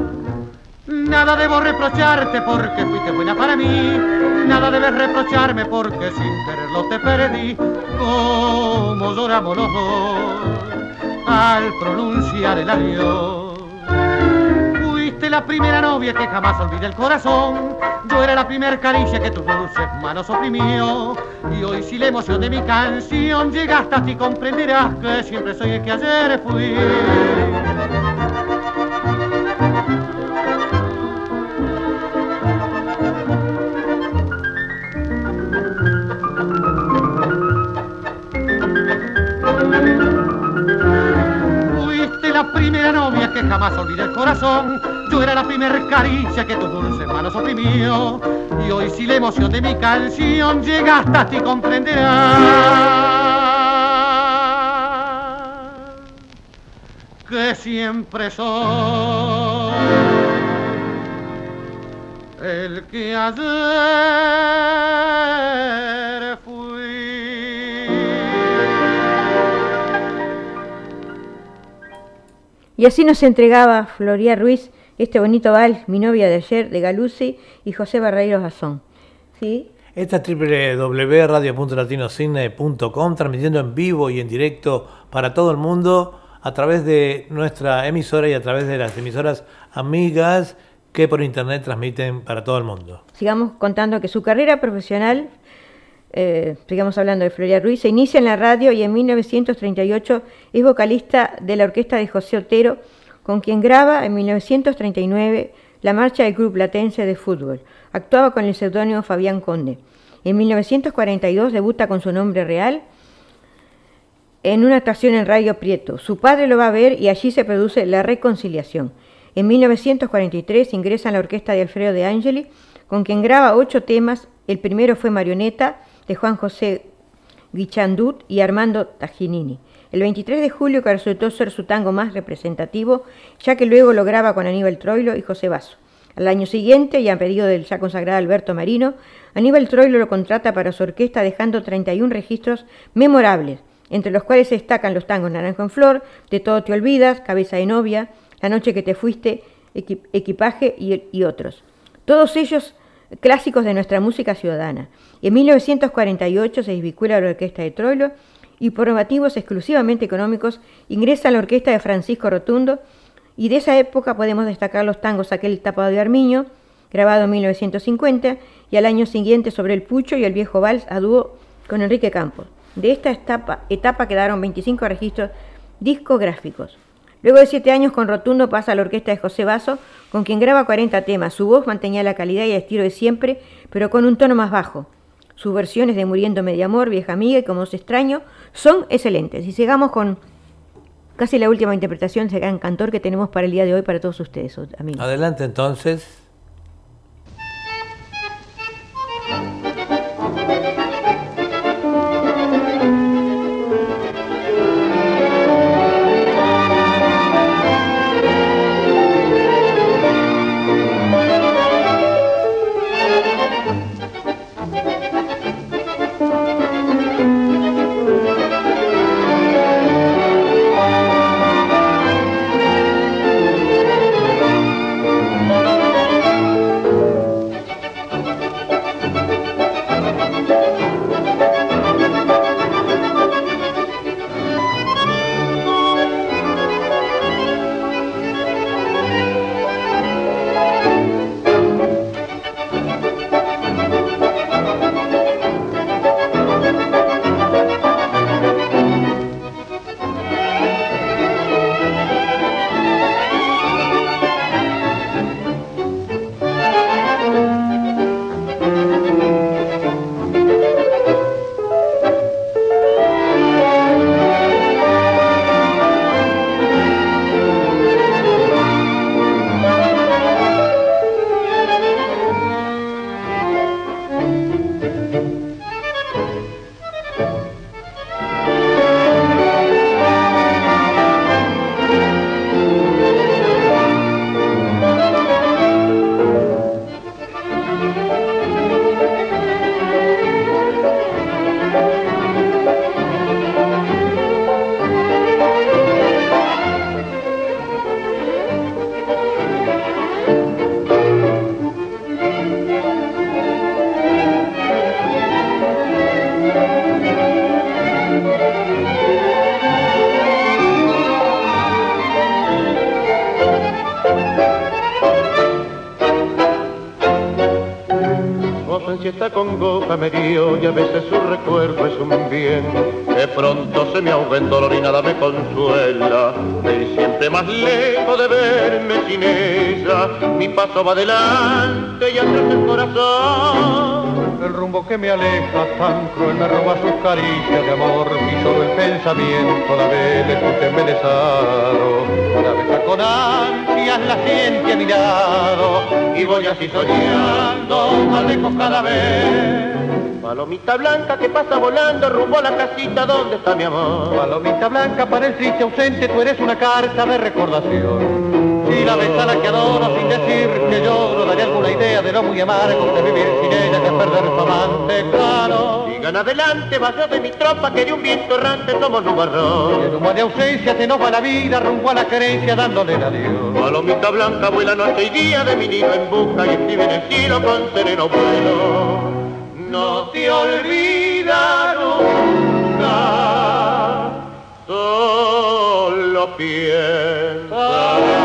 Nada debo reprocharte porque fuiste buena para mí. Nada debes reprocharme porque sin quererlo te perdí. Como lloramos los dos al pronunciar el adiós. Fuiste la primera novia que jamás olvide el corazón. Yo era la primera caricia que tus dulces manos oprimió. Y hoy si la emoción de mi canción llegaste a ti comprenderás que siempre soy el que ayer fui. Yo era la primera caricia que tus dulces manos oprimió. Y hoy si la emoción de mi canción llega hasta ti comprenderás que siempre soy el que ayer Y así nos entregaba Floría Ruiz este bonito val, mi novia de ayer, de Galusi y José Barreiros Azón. ¿Sí? Esta es www.radio.latinocine.com, transmitiendo en vivo y en directo para todo el mundo a través de nuestra emisora y a través de las emisoras amigas que por internet transmiten para todo el mundo. Sigamos contando que su carrera profesional eh, sigamos hablando de Floria Ruiz, se inicia en la radio y en 1938 es vocalista de la orquesta de José Otero, con quien graba en 1939 la marcha del Club Platense de Fútbol. Actuaba con el seudónimo Fabián Conde. En 1942 debuta con su nombre real en una actuación en Radio Prieto. Su padre lo va a ver y allí se produce la reconciliación. En 1943 ingresa en la orquesta de Alfredo de Angeli, con quien graba ocho temas. El primero fue Marioneta, de Juan José Guichandut y Armando Taginini. El 23 de julio que resultó ser su tango más representativo, ya que luego lo graba con Aníbal Troilo y José Basso. Al año siguiente, y a pedido del ya consagrado Alberto Marino, Aníbal Troilo lo contrata para su orquesta dejando 31 registros memorables, entre los cuales destacan los tangos Naranjo en Flor, De Todo Te Olvidas, Cabeza de Novia, La Noche que Te Fuiste, Equipaje y otros. Todos ellos clásicos de nuestra música ciudadana. En 1948 se desvincula a la orquesta de Troilo y por motivos exclusivamente económicos ingresa a la orquesta de Francisco Rotundo y de esa época podemos destacar los tangos Aquel tapado de Armiño, grabado en 1950, y al año siguiente Sobre el Pucho y El Viejo Vals a dúo con Enrique Campos. De esta etapa, etapa quedaron 25 registros discográficos. Luego de siete años con Rotundo pasa a la orquesta de José Basso, con quien graba 40 temas. Su voz mantenía la calidad y el estilo de siempre, pero con un tono más bajo. Sus versiones de Muriendo Medio Amor, Vieja Amiga y Como os extraño son excelentes. Y sigamos con casi la última interpretación de gran cantor que tenemos para el día de hoy para todos ustedes, amigos. Adelante entonces. Está con goja me dio y a veces su recuerdo es un bien. De pronto se me ahoga en dolor y nada me consuela. De siempre más lejos de verme sin ella. Mi paso va adelante y atrás el corazón. El rumbo que me aleja tan cruel me roba sus caricias de amor y solo el pensamiento la vez embelesado. La besa con ansias la siente a mi lado y voy así soñando más lejos cada vez. Palomita blanca que pasa volando rumbo a la casita donde está mi amor. Palomita blanca para el triste ausente, tú eres una carta de recordación. Si la ves a la que adoro sin decir que lloro, daré alguna idea de lo muy amargo de vivir sin ella que perder su amante, claro. Sigan adelante, vaya de mi tropa que de un viento errante somos Y en nubarrón. humo de ausencia se nos va la vida rumbo a la querencia dándole el adiós. Palomita blanca vuela noche y día de mi nido en busca y escribe en el cielo con sereno vuelo. No te olvida nunca, solo piensa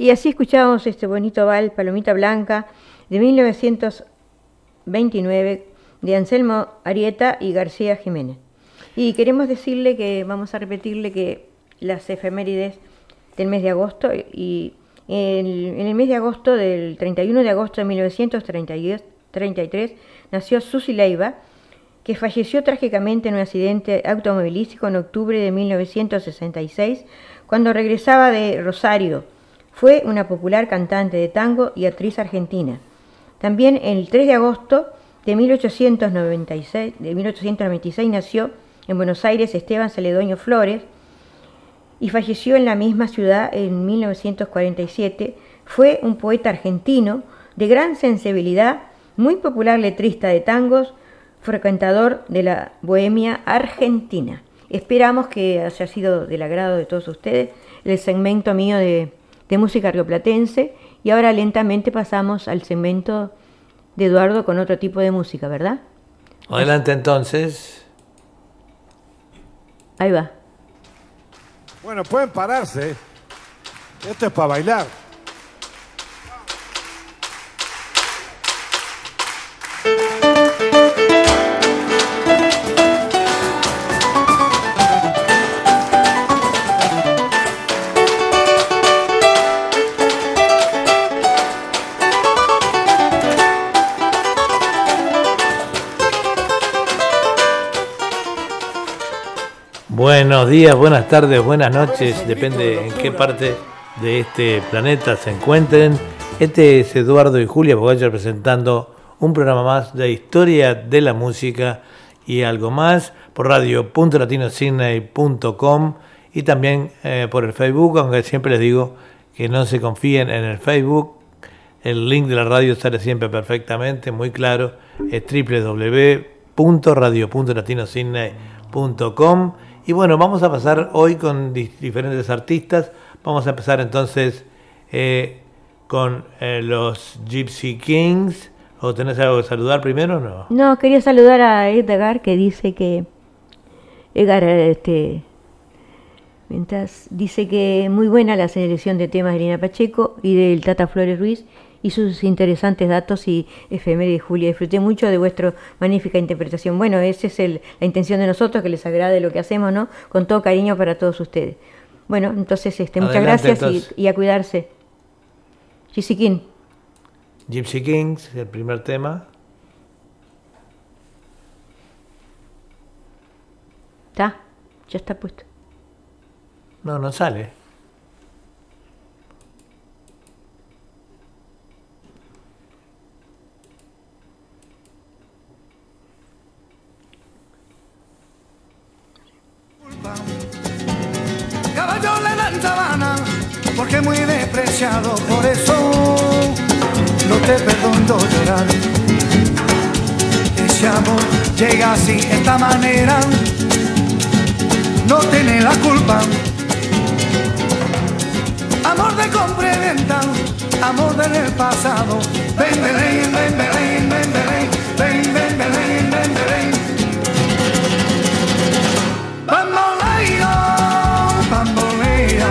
Y así escuchábamos este bonito bal, Palomita Blanca, de 1929, de Anselmo Arieta y García Jiménez. Y queremos decirle que, vamos a repetirle que las efemérides del mes de agosto, y en el mes de agosto, del 31 de agosto de 1933, nació Susi Leiva, que falleció trágicamente en un accidente automovilístico en octubre de 1966, cuando regresaba de Rosario. Fue una popular cantante de tango y actriz argentina. También el 3 de agosto de 1896, de 1896 nació en Buenos Aires Esteban Celedonio Flores y falleció en la misma ciudad en 1947. Fue un poeta argentino de gran sensibilidad, muy popular letrista de tangos, frecuentador de la bohemia argentina. Esperamos que haya sido del agrado de todos ustedes el segmento mío de, de música rioplatense y ahora lentamente pasamos al segmento de Eduardo con otro tipo de música, ¿verdad? Adelante entonces. Ahí va. Bueno, pueden pararse. Esto es para bailar. Buenos días, buenas tardes, buenas noches, depende en qué parte de este planeta se encuentren. Este es Eduardo y Julia Bogaller presentando un programa más de historia de la música y algo más por radio.latinosidney.com y también eh, por el Facebook, aunque siempre les digo que no se confíen en el Facebook. El link de la radio sale siempre perfectamente, muy claro, es www.radio.latinosidney.com y bueno, vamos a pasar hoy con di- diferentes artistas. Vamos a empezar entonces eh, con eh, los Gypsy Kings. ¿O tenés algo que saludar primero o no? No, quería saludar a Edgar que dice que Edgar este mientras dice que muy buena la selección de temas de Lina Pacheco y del Tata Flores Ruiz y sus interesantes datos y efemérides Julia. Disfruté mucho de vuestra magnífica interpretación. Bueno, esa es el- la intención de nosotros, que les agrade lo que hacemos, ¿no? Con todo cariño para todos ustedes. Bueno, entonces este, muchas gracias y- entonces. Y, a cuidarse. Chisiquín. Gypsy Kings, el primer tema. ¿Está? Ya está puesto. No, no sale. Llega así, esta manera, no tiene la culpa. Amor de compra amor del pasado. Ven, ven, ven, ven, ven, ven, ven, ven, ven, ven, ven, ven. Bamboleo, bambolea,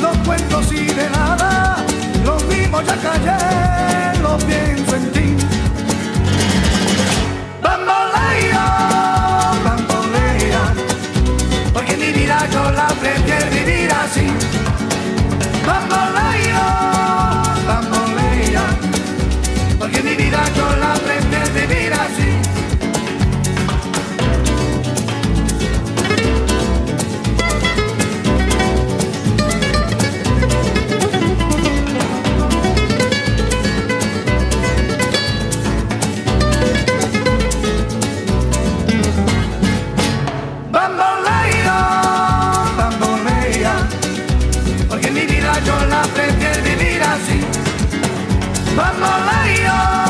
los cuentos y de nada, los mismos ya callé, lo pienso en ti. Bambolea, bambolea, porque mi vida yo la prefiero vivir así. Bambolea, bambolea, porque mi vida yo la prefiero vivir así. Bambolea,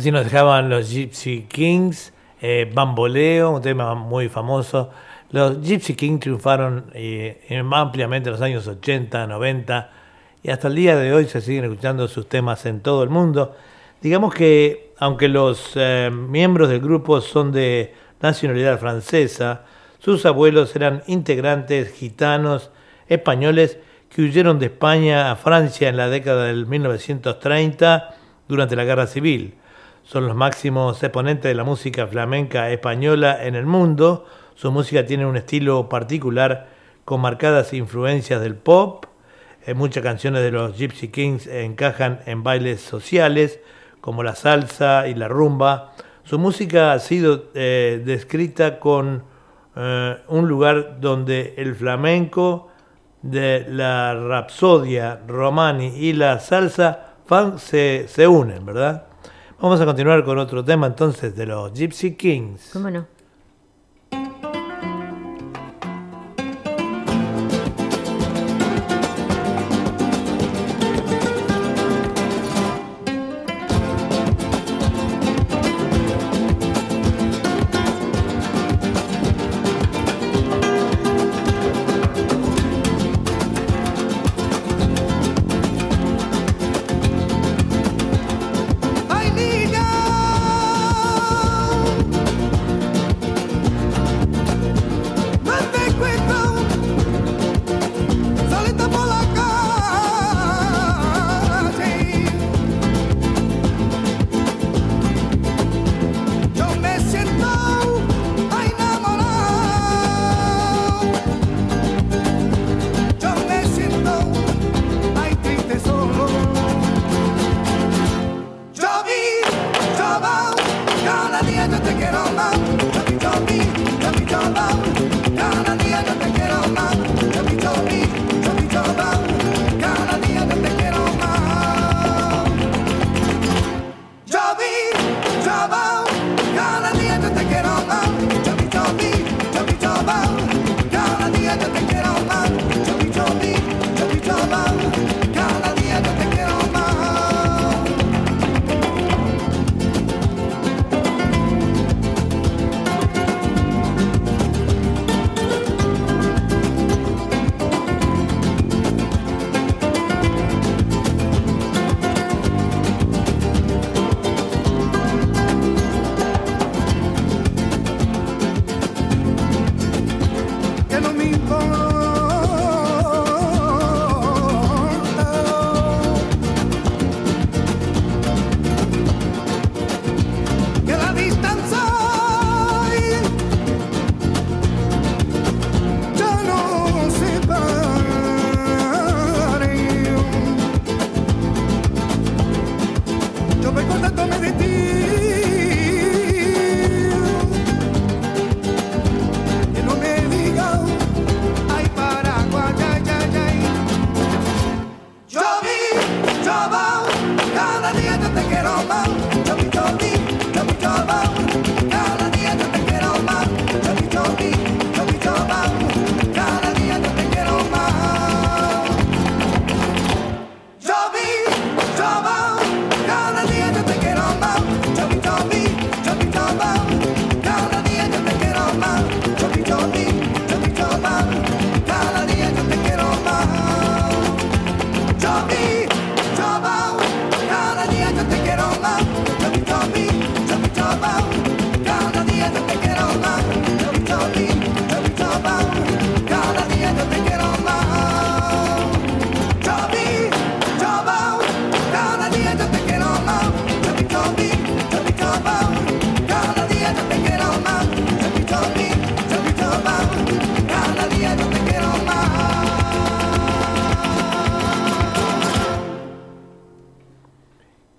Así nos dejaban los Gypsy Kings, eh, Bamboleo, un tema muy famoso. Los Gypsy Kings triunfaron eh, en- ampliamente en los años 80, 90 y hasta el día de hoy se siguen escuchando sus temas en todo el mundo. Digamos que aunque los eh, miembros del grupo son de nacionalidad francesa, sus abuelos eran integrantes gitanos españoles que huyeron de España a Francia en la década del 1930 durante la Guerra Civil. Son los máximos exponentes de la música flamenca española en el mundo. Su música tiene un estilo particular con marcadas influencias del pop. Eh, muchas canciones de los Gypsy Kings encajan en bailes sociales como la salsa y la rumba. Su música ha sido eh, descrita con eh, un lugar donde el flamenco, de la rapsodia, romani y la salsa funk se, se unen, ¿verdad? Vamos a continuar con otro tema entonces de los Gypsy Kings. ¿Cómo no?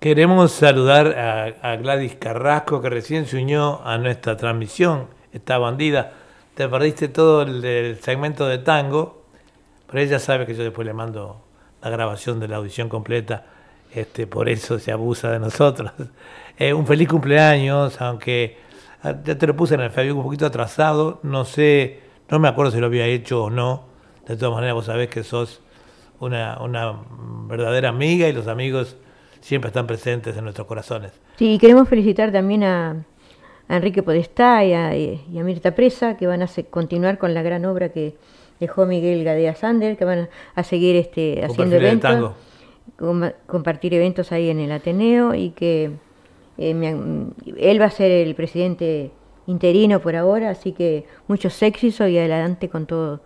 Queremos saludar a, Gladys Carrasco, que recién se unió a nuestra transmisión, esta bandida. Te perdiste todo el, el segmento de tango, pero ella sabe que yo después le mando la grabación de la audición completa, este, por eso se abusa de nosotros. Eh, un feliz cumpleaños, aunque ah, ya te lo puse en el Facebook un poquito atrasado, no sé, no me acuerdo si lo había hecho o no. De todas maneras, vos sabés que sos una, una verdadera amiga y los amigos siempre están presentes en nuestros corazones. Sí, y queremos felicitar también a, a Enrique Podestá y a, y a Mirta Presa, que van a se- continuar con la gran obra que dejó Miguel Gadea Sander, que van a, seguir este, haciendo eventos, com- compartir eventos ahí en el Ateneo y que eh, me él va a ser el presidente interino por ahora, así que muchos éxitos y adelante con todo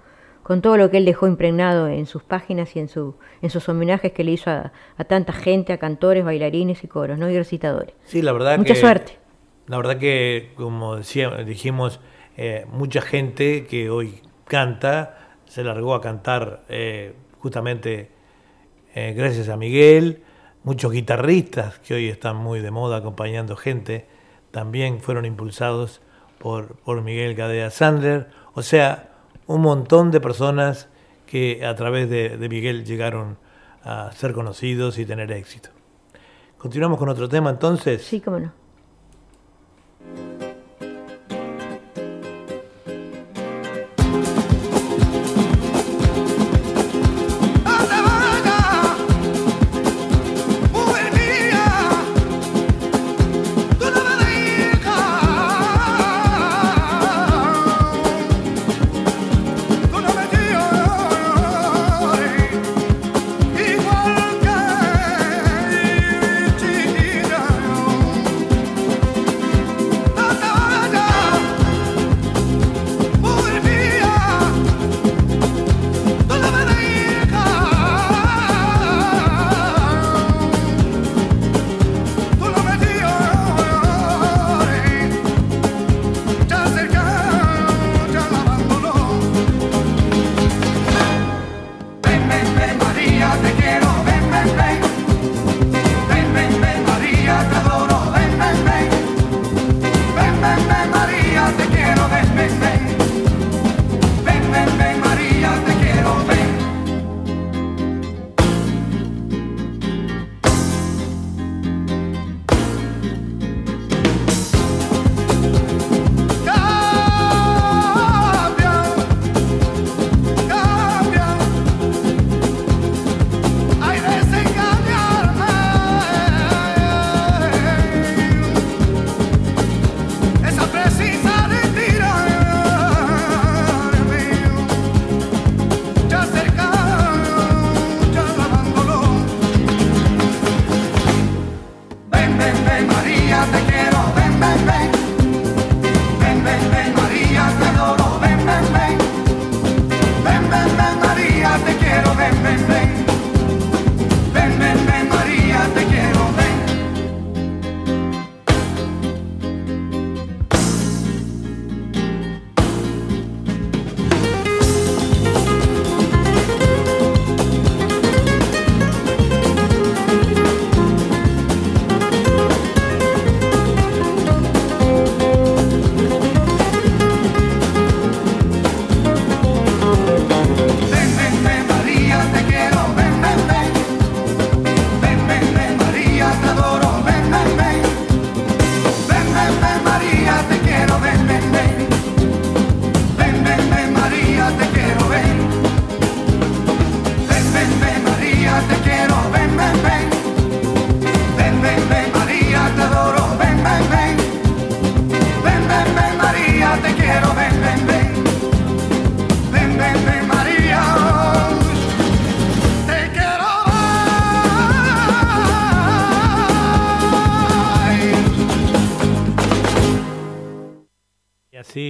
con todo lo que él dejó impregnado en sus páginas y en, su, en sus homenajes que le hizo a, a tanta gente, a cantores, bailarines y coros, ¿no? y recitadores. Sí, la verdad Mucha que... suerte. La verdad que, como decía, dijimos, eh, mucha gente que hoy canta se largó a cantar eh, justamente eh, gracias a Miguel. Muchos guitarristas que hoy están muy de moda acompañando gente también fueron impulsados por, por Miguel Gadea Sandler. O sea, un montón de personas que a través de, Miguel llegaron a ser conocidos y tener éxito. Continuamos con otro tema entonces. Sí, cómo no.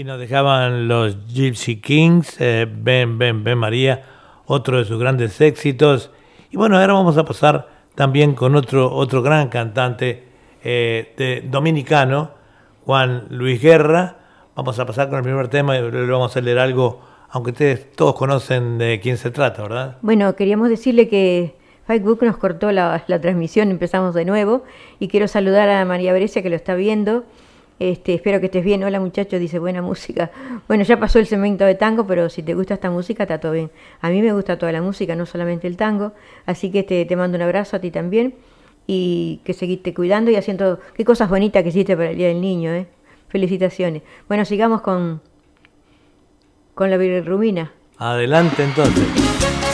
Nos dejaban los Gypsy Kings, eh, Ven, Ven, Ven María, otro de sus grandes éxitos. Y bueno, ahora vamos a pasar también con otro, otro gran cantante eh, de, dominicano, Juan Luis Guerra. Vamos a pasar con el primer tema y luego vamos a leer algo, aunque ustedes todos conocen de quién se trata, ¿verdad? Bueno, queríamos decirle que Facebook nos cortó la, la transmisión, empezamos de nuevo. Y quiero saludar a María Brescia que lo está viendo. Este, espero que estés bien. Hola muchachos, dice buena música. Bueno, ya pasó el segmento de tango, pero si te gusta esta música, está todo bien. A mí me gusta toda la música, no solamente el tango. Así que te, te mando un abrazo a ti también. Y que seguiste cuidando y haciendo qué cosas bonitas que hiciste para el Día del Niño. ¿eh? Felicitaciones. Bueno, sigamos con, con la bilirrubina. Adelante entonces.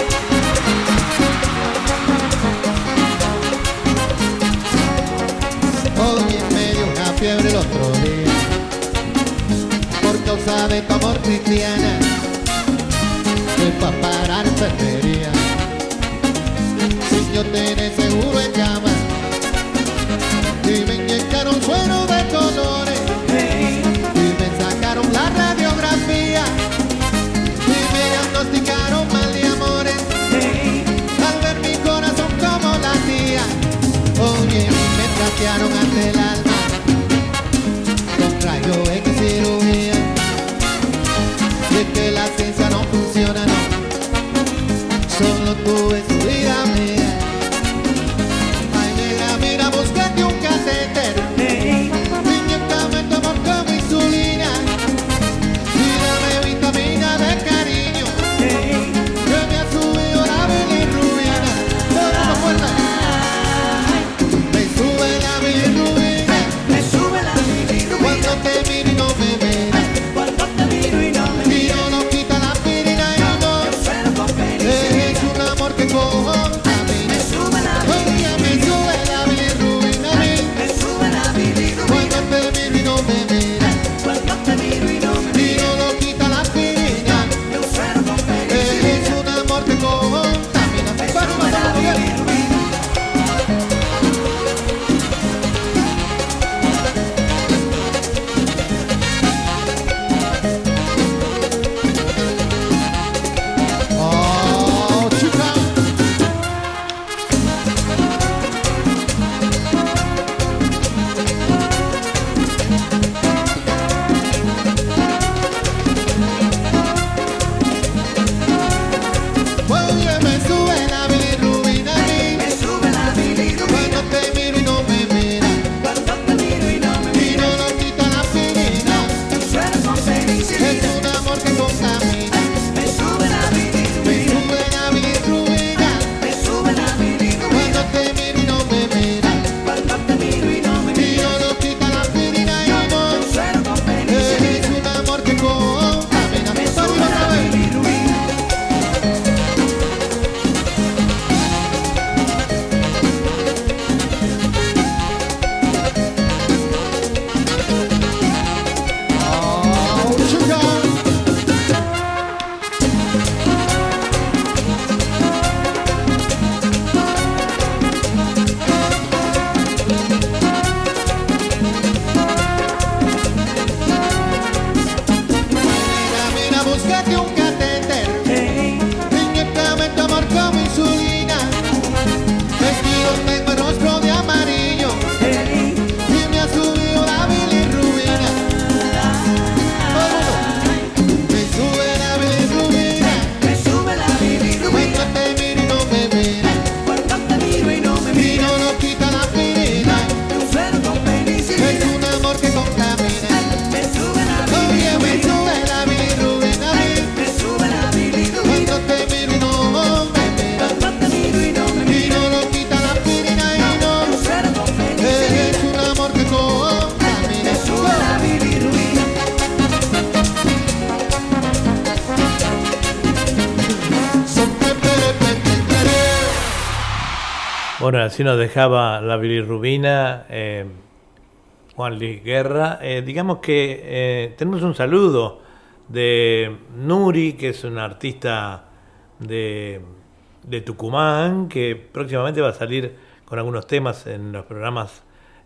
De tu amor cristiana Fui pa' parar enfermería. Sin yo tener seguro en cama Y me inyectaron suero de colores Y me sacaron la radiografía Y me diagnosticaron mal de amores. Al ver mi corazón como latía Oye, me trastearon ante el alma Con rayo Solo tú Bueno, así nos dejaba la bilirrubina eh, Juan Luis Guerra. Eh, digamos que eh, tenemos un saludo de Nuri, que es una artista de, de Tucumán, que próximamente va a salir con algunos temas en los programas,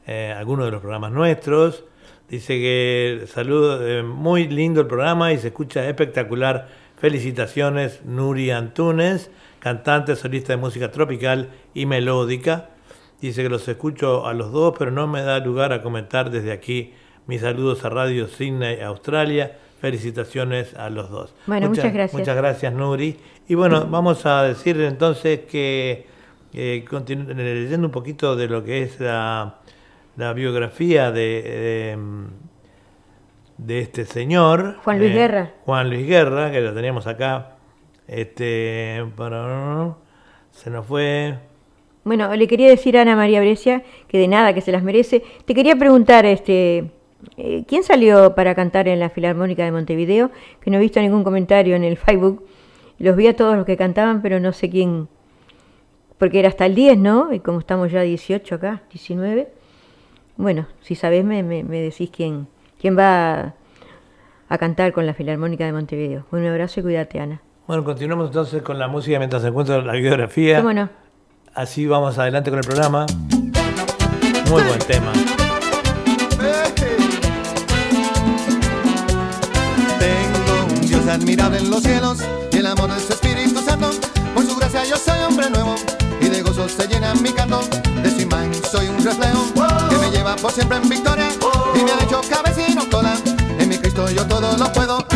eh, algunos de los programas nuestros. Dice que saludo, muy lindo el programa y se escucha espectacular. Felicitaciones, Nuri Antunes, cantante, solista de música tropical y melódica. Dice que los escucho a los dos, pero no me da lugar a comentar desde aquí mis saludos a Radio Sydney, Australia. Felicitaciones a los dos. Bueno, muchas gracias. Muchas gracias, Nuri. Y bueno, vamos a decir entonces que eh, leyendo un poquito de lo que es la, la biografía de, de este señor. Juan Luis eh, Guerra. Juan Luis Guerra, que lo teníamos acá. Este, se nos fue. Bueno, le quería decir a Ana María Brescia que de nada, que se las merece. Te quería preguntar, este, eh, ¿quién salió para cantar en la Filarmónica de Montevideo? Que no he visto ningún comentario en el Facebook. Los vi a todos los que cantaban, pero no sé quién, porque era hasta el 10, ¿no? Y como estamos ya 18 acá, 19. Bueno, si sabés me, me, me decís quién, quién va a, a cantar con la Filarmónica de Montevideo. Un abrazo y cuídate, Ana. Bueno, continuamos entonces con la música mientras encuentro la biografía. ¿Cómo no? Así vamos adelante con el programa. Muy buen tema. Tengo un Dios admirable en los cielos y el amor de su Espíritu Santo. Por su gracia yo soy hombre nuevo y de gozo se llena mi canto. De su imagen soy un reflejo que me lleva por siempre en victoria y me ha hecho cabecino cola. En mi Cristo yo todo lo puedo.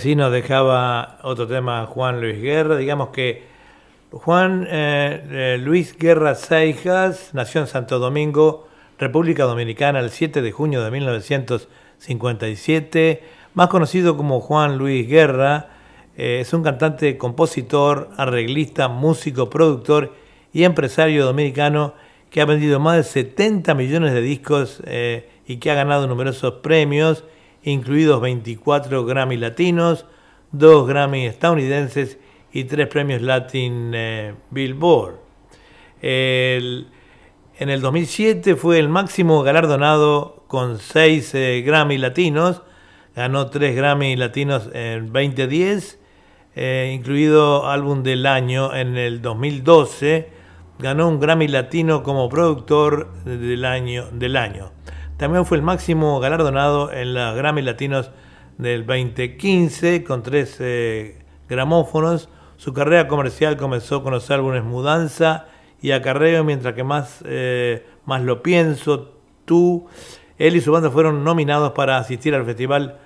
Así nos dejaba otro tema Juan Luis Guerra. Digamos que Juan eh, eh, Luis Guerra Seijas nació en Santo Domingo, República Dominicana, el 7 de junio de 1957. Más conocido como Juan Luis Guerra, eh, es un cantante, compositor, arreglista, músico, productor y empresario dominicano que ha vendido más de 70 millones de discos y que ha ganado numerosos premios, incluidos 24 Grammy latinos, 2 Grammy estadounidenses y 3 premios Latin eh, Billboard. En el 2007 fue el máximo galardonado con 6 Grammy latinos, ganó 3 Grammy latinos en 2010, eh, incluido álbum del año en el 2012, ganó un Grammy latino como productor del año, del año. También fue el máximo galardonado en los Grammy Latinos del 2015 con 13 eh, gramófonos. Su carrera comercial comenzó con los álbumes Mudanza y Acarreo, mientras que más, eh, más lo pienso, tú, él y su banda fueron nominados para asistir al festival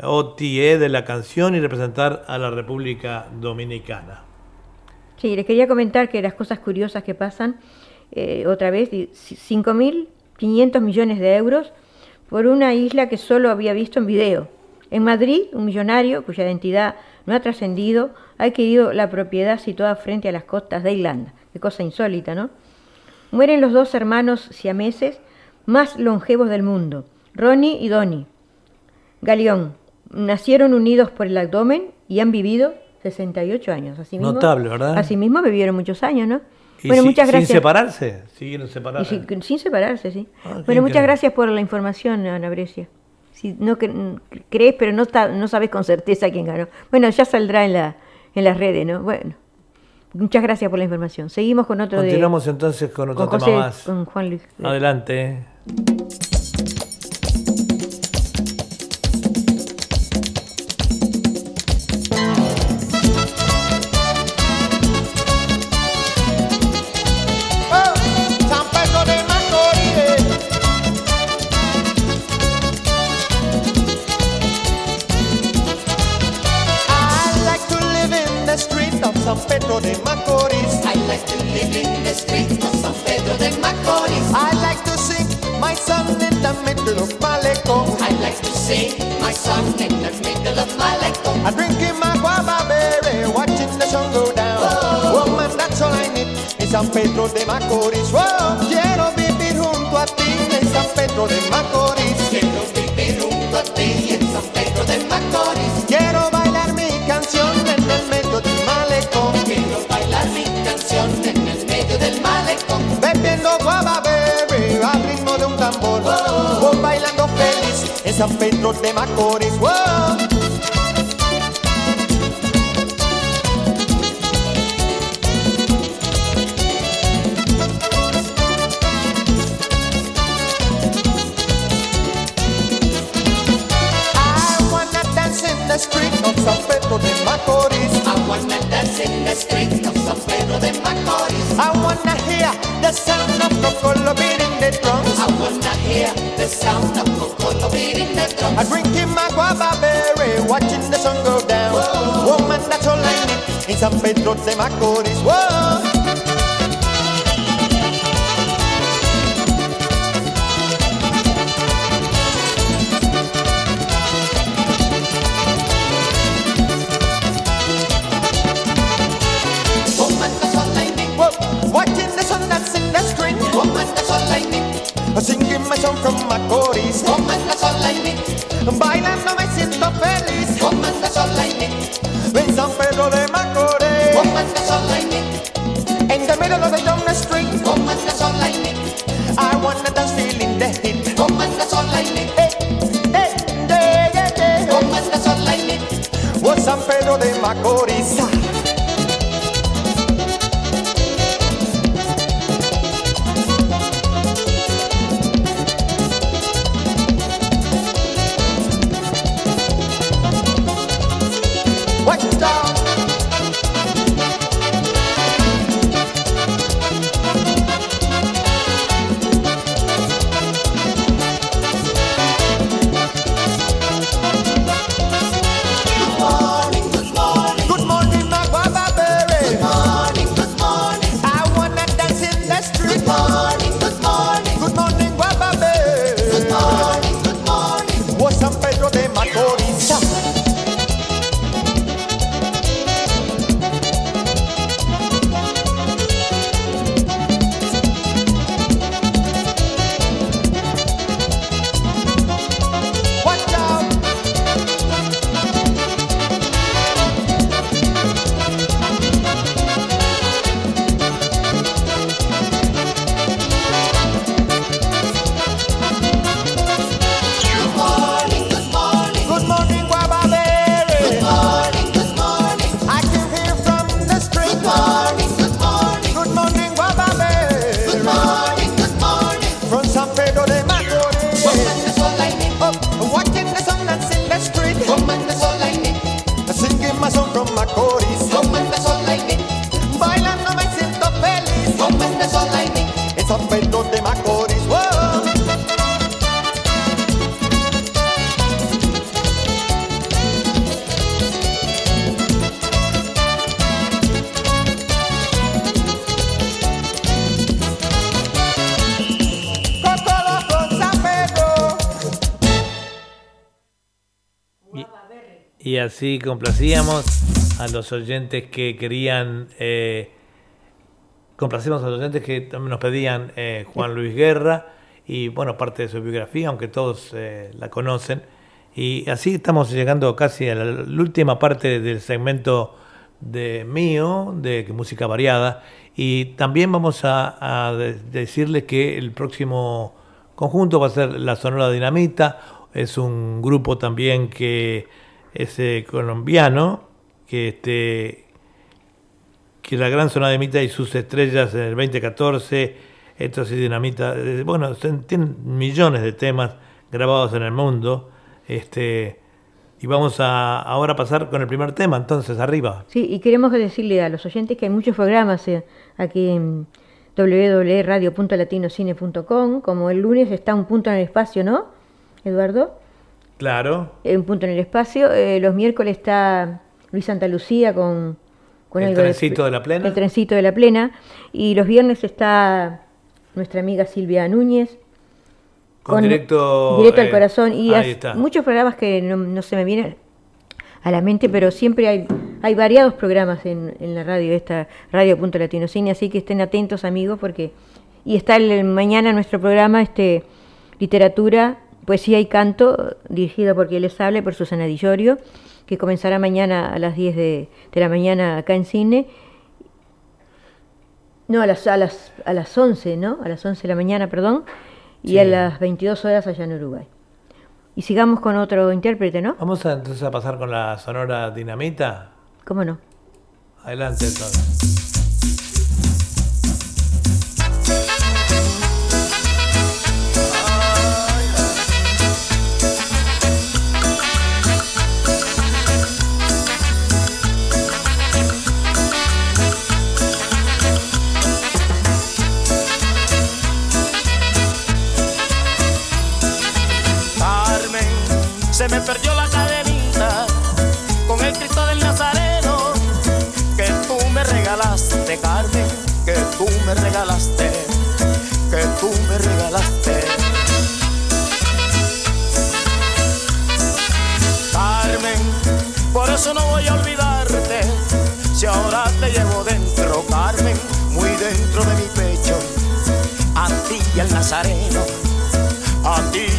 OTE de la canción y representar a la República Dominicana. Sí, les quería comentar que las cosas curiosas que pasan, eh, otra vez, 5.000 500 millones de euros por una isla que solo había visto en video. En Madrid, un millonario cuya identidad no ha trascendido ha adquirido la propiedad situada frente a las costas de Irlanda. Qué cosa insólita, ¿no? Mueren los dos hermanos siameses más longevos del mundo, Ronnie y Donnie. Galeón, nacieron unidos por el abdomen y han vivido 68 años. Asimismo, Notable, ¿verdad? Asimismo vivieron muchos años, ¿no? Y bueno, si- muchas gracias. Sin separarse, siguieron Y separados. sin, separarse, sí. Ah, bueno, muchas gracias por la información, Ana Brescia. Si no cre- crees, pero no, no sabes con certeza quién ganó. Bueno, ya saldrá en, la, en las redes, ¿no? Bueno, muchas gracias por la información. Seguimos con otro Continuamos de... entonces con otro con tema José, más. con Juan Luis. Adelante. Middle of Malecón. I like to sing my song in the middle of Malecón. I'm drinking my guava berry, watching the sun go down. Woman, that's all I need in San Pedro de Macorís. Whoa, quiero vivir junto a ti en San Pedro de Macorís. Quiero vivir junto a ti en San Pedro de Macorís. Quiero bailar mi canción en el medio del malecón. Quiero bailar mi canción en el medio del malecón. Bebiendo guava berry al ritmo de un tambor. En San Pedro de Macorís. Whoa. I wanna dance in the street of San Pedro de Macorís. I wanna dance in the street of San Pedro de Macorís. I wanna hear the sound of Cocolo beating the drums. I wanna hear the sound of Cocolo beating the drums. I'm drinking my guava berry, watching the sun go down. Woman, that's all I need in San Pedro de Macorís. Whoa. Singing my song from Macorís. Woman, that's all I need. Bailando me siento feliz. Woman, that's all I need. En San Pedro de Macorís. Woman, that's all I need. In the middle of the young street. Woman, that's all I need. I wanna dance feeling the heat. Woman, that's all I need. Hey, hey, yeah, yeah, yeah. Woman, that's all I need. Oh, San Pedro de Macorís. Así complacíamos a los oyentes que querían, eh, complacimos a los oyentes que también nos pedían eh, Juan Luis Guerra y bueno, parte de su biografía, aunque todos eh, la conocen. Y así estamos llegando casi a la, última parte del segmento de mío, de música variada. Y también vamos a, a de- decirles que el próximo conjunto va a ser la Sonora Dinamita. Es un grupo también que es eh, colombiano, que este que la Gran Sonora Dinamita y sus estrellas en el 2014, esto sí Dinamita, eh, bueno, tienen millones de temas grabados en el mundo. Este, y vamos a ahora pasar con el primer tema, entonces, arriba. Sí, y queremos decirle a los oyentes que hay muchos programas eh, aquí en www.radio.latinocine.com, como el lunes está Un Punto en el Espacio, ¿no, Eduardo? Claro. Un Punto en el Espacio. eh, los miércoles está Luis Santa Lucía con, con El trencito de la plena. El trencito de la plena. Y los viernes está nuestra amiga Silvia Núñez. Con directo, directo al eh, corazón. Y ahí está. muchos programas que no, no se me vienen a la mente, pero siempre hay, hay variados programas en, en la radio, esta Radio Punto Latinocine, así que estén atentos amigos, porque y está el, mañana nuestro programa, este literatura, poesía y canto, dirigido por quien les habla, y por Susana Di Llorio, que comenzará mañana a las 10 de, de la mañana acá en cine. No, a las, a, las, a las 11, ¿no? A las 11 de la mañana, perdón, y Sí. a las 22 horas allá en Uruguay. Y sigamos con otro intérprete, ¿no? Vamos a, entonces a pasar con la Sonora Dinamita. ¿Cómo no? Adelante entonces.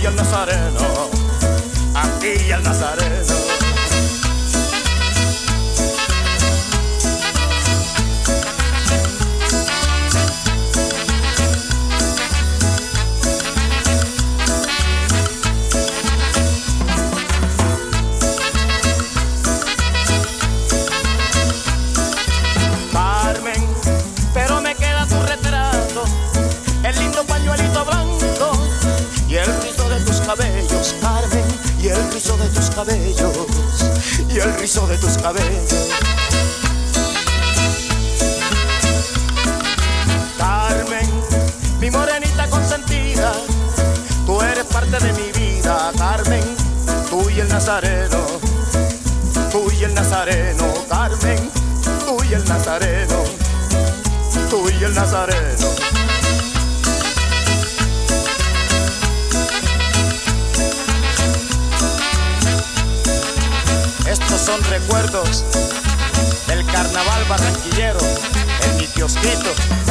Y al Nazareno, a ti y al Nazareno. De tus cabellos. Carmen, mi morenita consentida, tú eres parte de mi vida, Carmen, tú y el Nazareno, tú y el Nazareno, Carmen, tú y el Nazareno, tú y el Nazareno. Son recuerdos del carnaval barranquillero en mi kiosquito.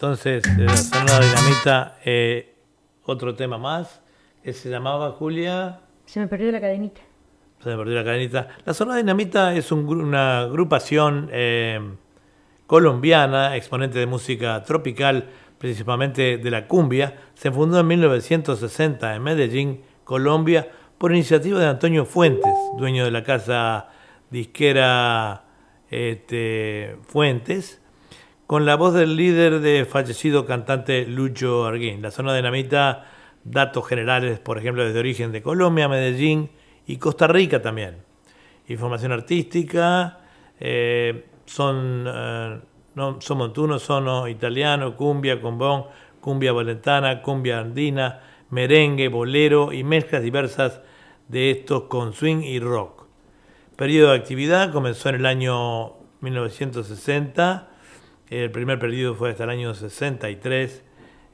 Entonces de la Sonora Dinamita eh, otro tema más que se llamaba Julia. Se me perdió la cadenita. Se me perdió la cadenita. La Sonora Dinamita es un una agrupación eh, colombiana, exponente de música tropical, principalmente de la cumbia. Se fundó en 1960 en Medellín, Colombia, por iniciativa de Antonio Fuentes, dueño de la casa disquera este, Fuentes, con la voz del líder de fallecido cantante Lucho Arguín. La Zona Dinamita datos generales, por ejemplo, desde origen de Colombia, Medellín y Costa Rica también. Información artística, eh, son, eh, no, son montuno, sono italiano, cumbia, combón, cumbia valentana, cumbia andina, merengue, bolero y mezclas diversas de estos con swing y rock. Periodo de actividad comenzó en el año 1960, el primer periodo fue hasta el año 63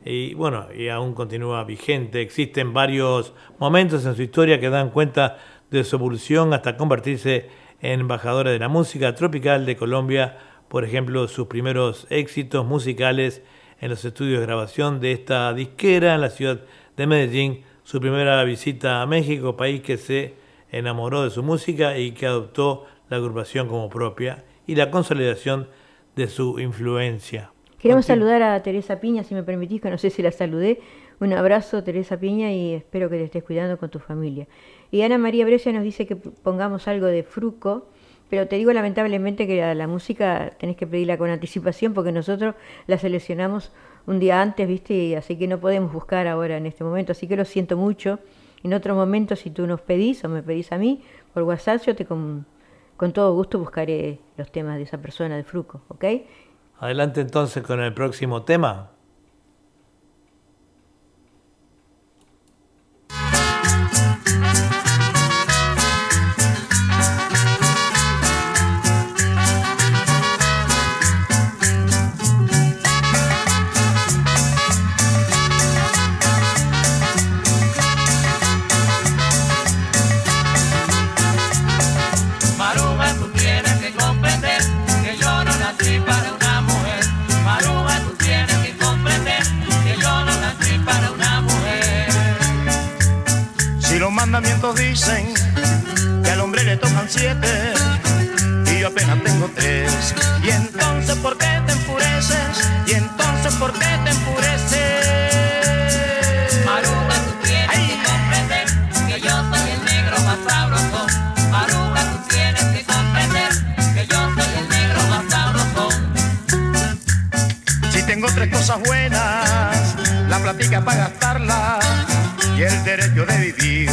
y bueno, y aún continúa vigente. Existen varios momentos en su historia que dan cuenta de su evolución hasta convertirse en embajadora de la música tropical de Colombia, por ejemplo, sus primeros éxitos musicales en los estudios de grabación de esta disquera en la ciudad de Medellín, su primera visita a México, país que se enamoró de su música y que adoptó la agrupación como propia y la consolidación su influencia. Queremos saludar a Teresa Piña, si me permitís, que no sé si la saludé. Un abrazo, Teresa Piña, y espero que te estés cuidando con tu familia. Y Ana María Brescia nos dice que pongamos algo de Fruco, pero te digo lamentablemente que la, la música tenés que pedirla con anticipación porque nosotros la seleccionamos un día antes, ¿viste? Y así que no podemos buscar ahora en este momento, así que lo siento mucho. En otro momento, si tú nos pedís o me pedís a mí por WhatsApp, yo te con, con todo gusto buscaré los temas de esa persona de Fruco, ¿ok? Adelante entonces con el próximo tema. Siete y yo apenas tengo tres, y entonces ¿por qué te enfureces? Y entonces ¿por qué te enfureces? Maruja, tú tienes que comprender que yo soy el negro más sabroso. Maruja, tú tienes que comprender que yo soy el negro más sabroso. Si tengo tres cosas buenas, la platica para gastarla y el derecho de vivir.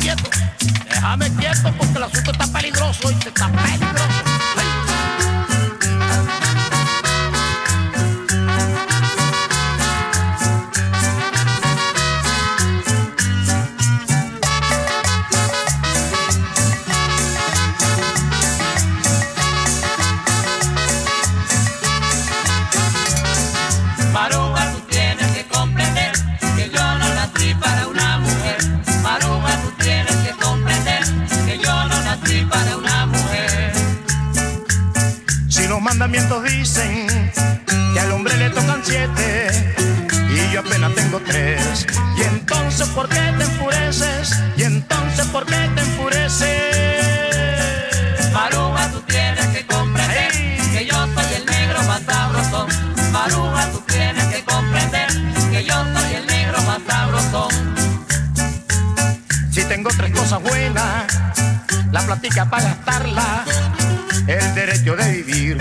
Quieto. Déjame quieto porque el asunto está peligroso y te está peligroso. ¿Por qué te enfureces? Y entonces ¿por qué te enfureces? Maruja, tú tienes que comprender que yo soy el negro más sabroso. Maruja, tú tienes que comprender que yo soy el negro más sabroso. Si tengo tres cosas buenas, la platica para gastarla, el derecho de vivir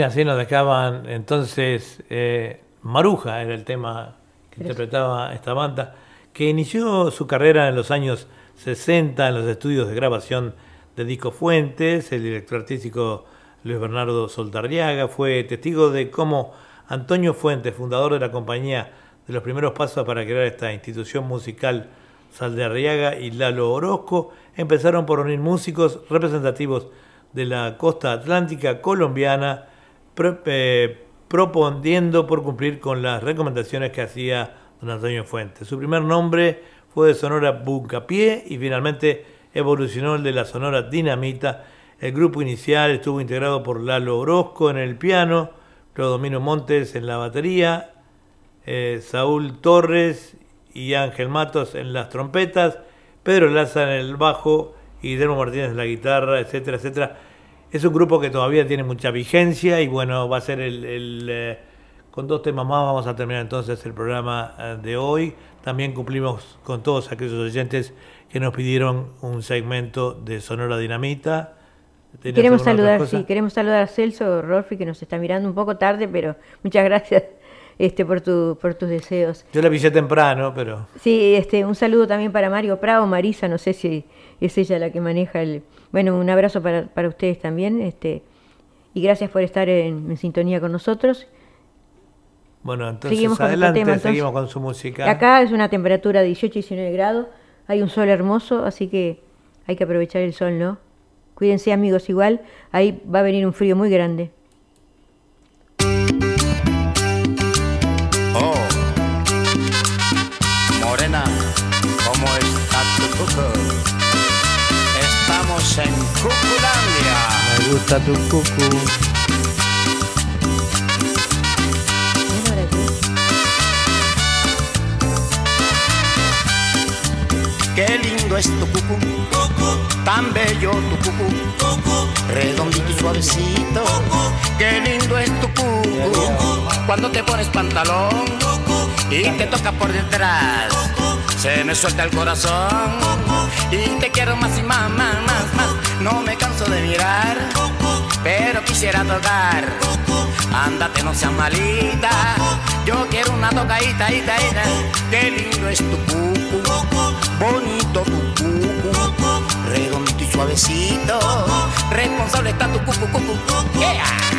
Bueno, así nos dejaban entonces eh, Maruja era el tema que interpretaba esta banda, que inició su carrera en los años 60 en los estudios de grabación de Disco Fuentes, el director artístico Luis Bernardo Soltarriaga fue testigo de cómo Antonio Fuentes, fundador de la compañía de los primeros pasos para crear esta institución musical Saldarriaga y Lalo Orozco, empezaron por unir músicos representativos de la costa atlántica colombiana, eh, proponiendo por cumplir con las recomendaciones que hacía don Antonio Fuentes. Su primer nombre fue de Sonora Buncapié y finalmente evolucionó el de la Sonora Dinamita. El grupo inicial estuvo integrado por Lalo Orozco en el piano, Clodomiro Montes en la batería, eh, Saúl Torres y Ángel Matos en las trompetas, Pedro Laza en el bajo y Guillermo Martínez en la guitarra, etcétera, etcétera. Es un grupo que todavía tiene mucha vigencia y bueno, va a ser el... el, eh, con dos temas más vamos a terminar entonces el programa eh, de hoy. También cumplimos con todos aquellos oyentes que nos pidieron un segmento de Sonora Dinamita. ¿Tenías Queremos saludar, sí, queremos saludar a Celso Rolfi que nos está mirando un poco tarde, pero muchas gracias este, por, tu, por tus deseos. Yo la avisé temprano, pero... Sí, este, un saludo también para Mario Prado, Marisa, no sé si es ella la que maneja el... Bueno, un abrazo para, para ustedes también, este, y gracias por estar en, en sintonía con nosotros. Bueno, entonces Seguimos con otro adelante, tema, entonces. seguimos con su música. Acá es una temperatura de 18 y 19 grados, hay un sol hermoso, así que hay que aprovechar el sol, ¿no? Cuídense amigos igual, ahí va a venir un frío muy grande. En Cuculandia. Me gusta tu cucu. Qué lindo es tu cucu, tan bello tu cucu, redondito y suavecito. Qué lindo es tu cucu, cuando te pones pantalón y te toca por detrás. Se me suelta el corazón y te quiero más y más, más, más, más. No me canso de mirar, pero quisiera tocar. Ándate, no seas malita. Yo quiero una tocadita, ita, ita. Qué lindo es tu cucu, bonito tu cucu, redondito y suavecito. Responsable está tu cucu, cucu. Yeah.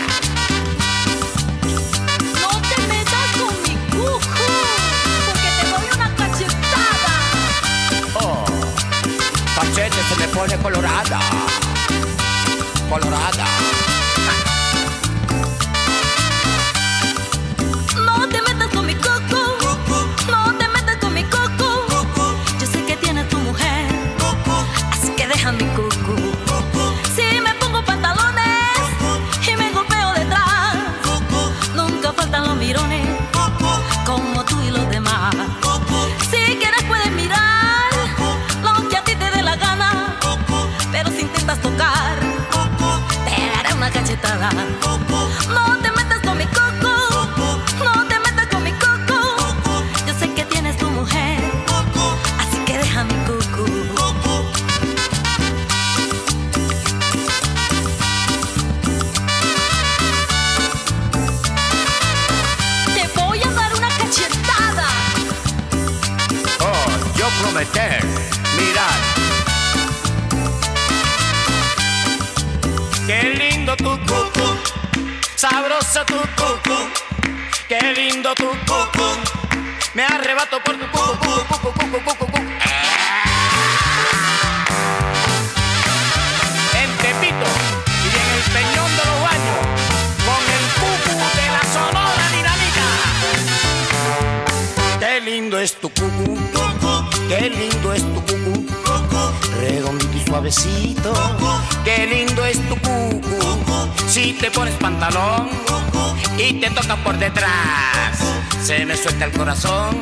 Se me pone colorada, colorada. Lindo tu cucu, sabroso tu cucu. Qué lindo tu cucu, me arrebato por tu cucu, cucu, cucu, cucu, cucu. En Tepito y en el Peñón de los Baños, con el cucu de la Sonora Dinamita. Qué lindo es tu cucu, qué lindo es tu cucu, redondito suavecito. Qué lindo es tu cucu, si te pones pantalón y te toca por detrás, se me suelta el corazón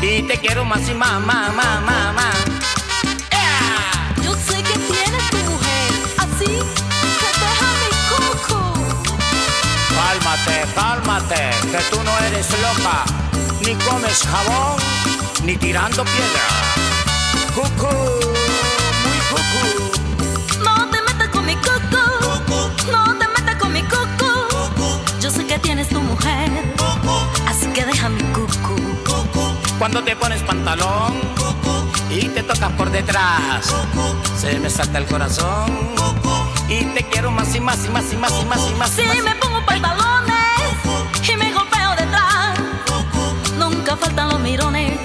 y te quiero más y más, más, más, más, más. Yo sé que tienes tu mujer, así que deja mi coco. Cálmate, cálmate, que tú no eres loca, ni comes jabón, ni tirando piedra. Cucu, Cuando te pones pantalón y te tocas por detrás, se me salta el corazón y te quiero más y más y más y más y más y más. Si me pongo pantalones y me golpeo detrás, nunca faltan los mirones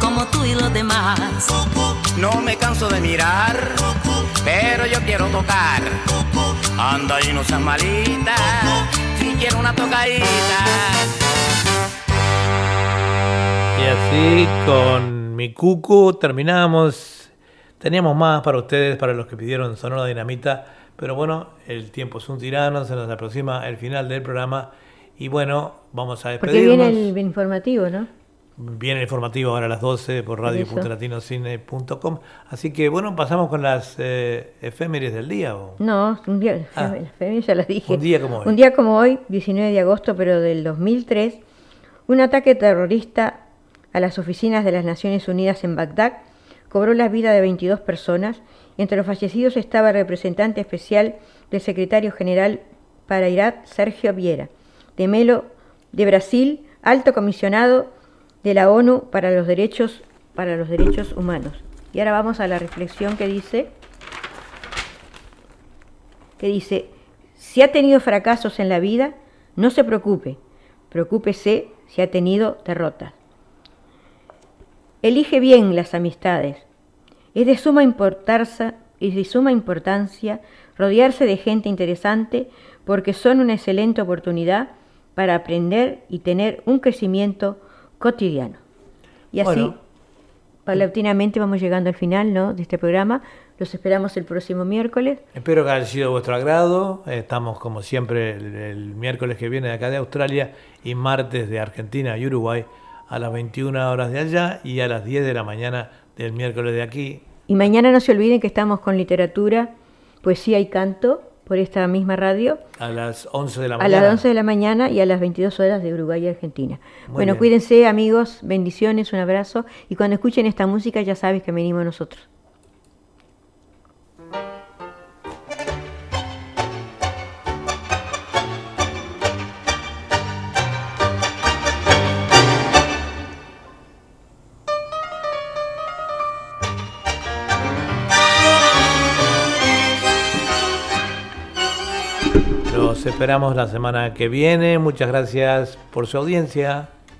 como tú y los demás. No me canso de mirar, pero yo quiero tocar. Anda y no seas malita, si quiero una tocadita. Y así con mi cucu terminamos. Teníamos más para ustedes, para los que pidieron Sonora Dinamita, pero bueno, el tiempo es un tirano, se nos aproxima el final del programa y bueno, vamos a Porque despedirnos. viene el informativo, ¿no? Viene el informativo ahora a las 12 por radio.latinocine.com. Así que bueno, pasamos con las eh, efemérides del día. ¿o? No, un día, Ah. efemérides ya las dije. Un día como hoy. Un día como hoy, 19 de agosto, pero del 2003, un ataque terrorista a las oficinas de las Naciones Unidas en Bagdad cobró la vida de 22 personas. Entre los fallecidos estaba el representante especial del secretario general para Irak, Sergio Viera, de Melo de Brasil, alto comisionado de la ONU para los derechos para los derechos humanos. Y ahora vamos a la reflexión que dice que dice, si ha tenido fracasos en la vida, no se preocupe, preocúpese si ha tenido derrotas. Elige bien las amistades. Es de suma importancia, es de suma importancia rodearse de gente interesante porque son una excelente oportunidad para aprender y tener un crecimiento cotidiano. Y así, Bueno. paulatinamente vamos llegando al final ¿no? de este programa. Los esperamos el próximo miércoles. Espero que haya sido de vuestro agrado. Estamos como siempre el, el miércoles que viene de acá de Australia y martes de Argentina y Uruguay a las 21 horas de allá y a las 10 de la mañana del miércoles de aquí. Y mañana no se olviden que estamos con literatura, poesía y canto por esta misma radio A las 11 de la a mañana. las 11 de la mañana y a las 22 horas de Uruguay y Argentina. Muy bueno, bien. cuídense amigos, bendiciones, un abrazo y cuando escuchen esta música ya sabes que venimos nosotros. Esperamos la semana que viene. Muchas gracias por su audiencia.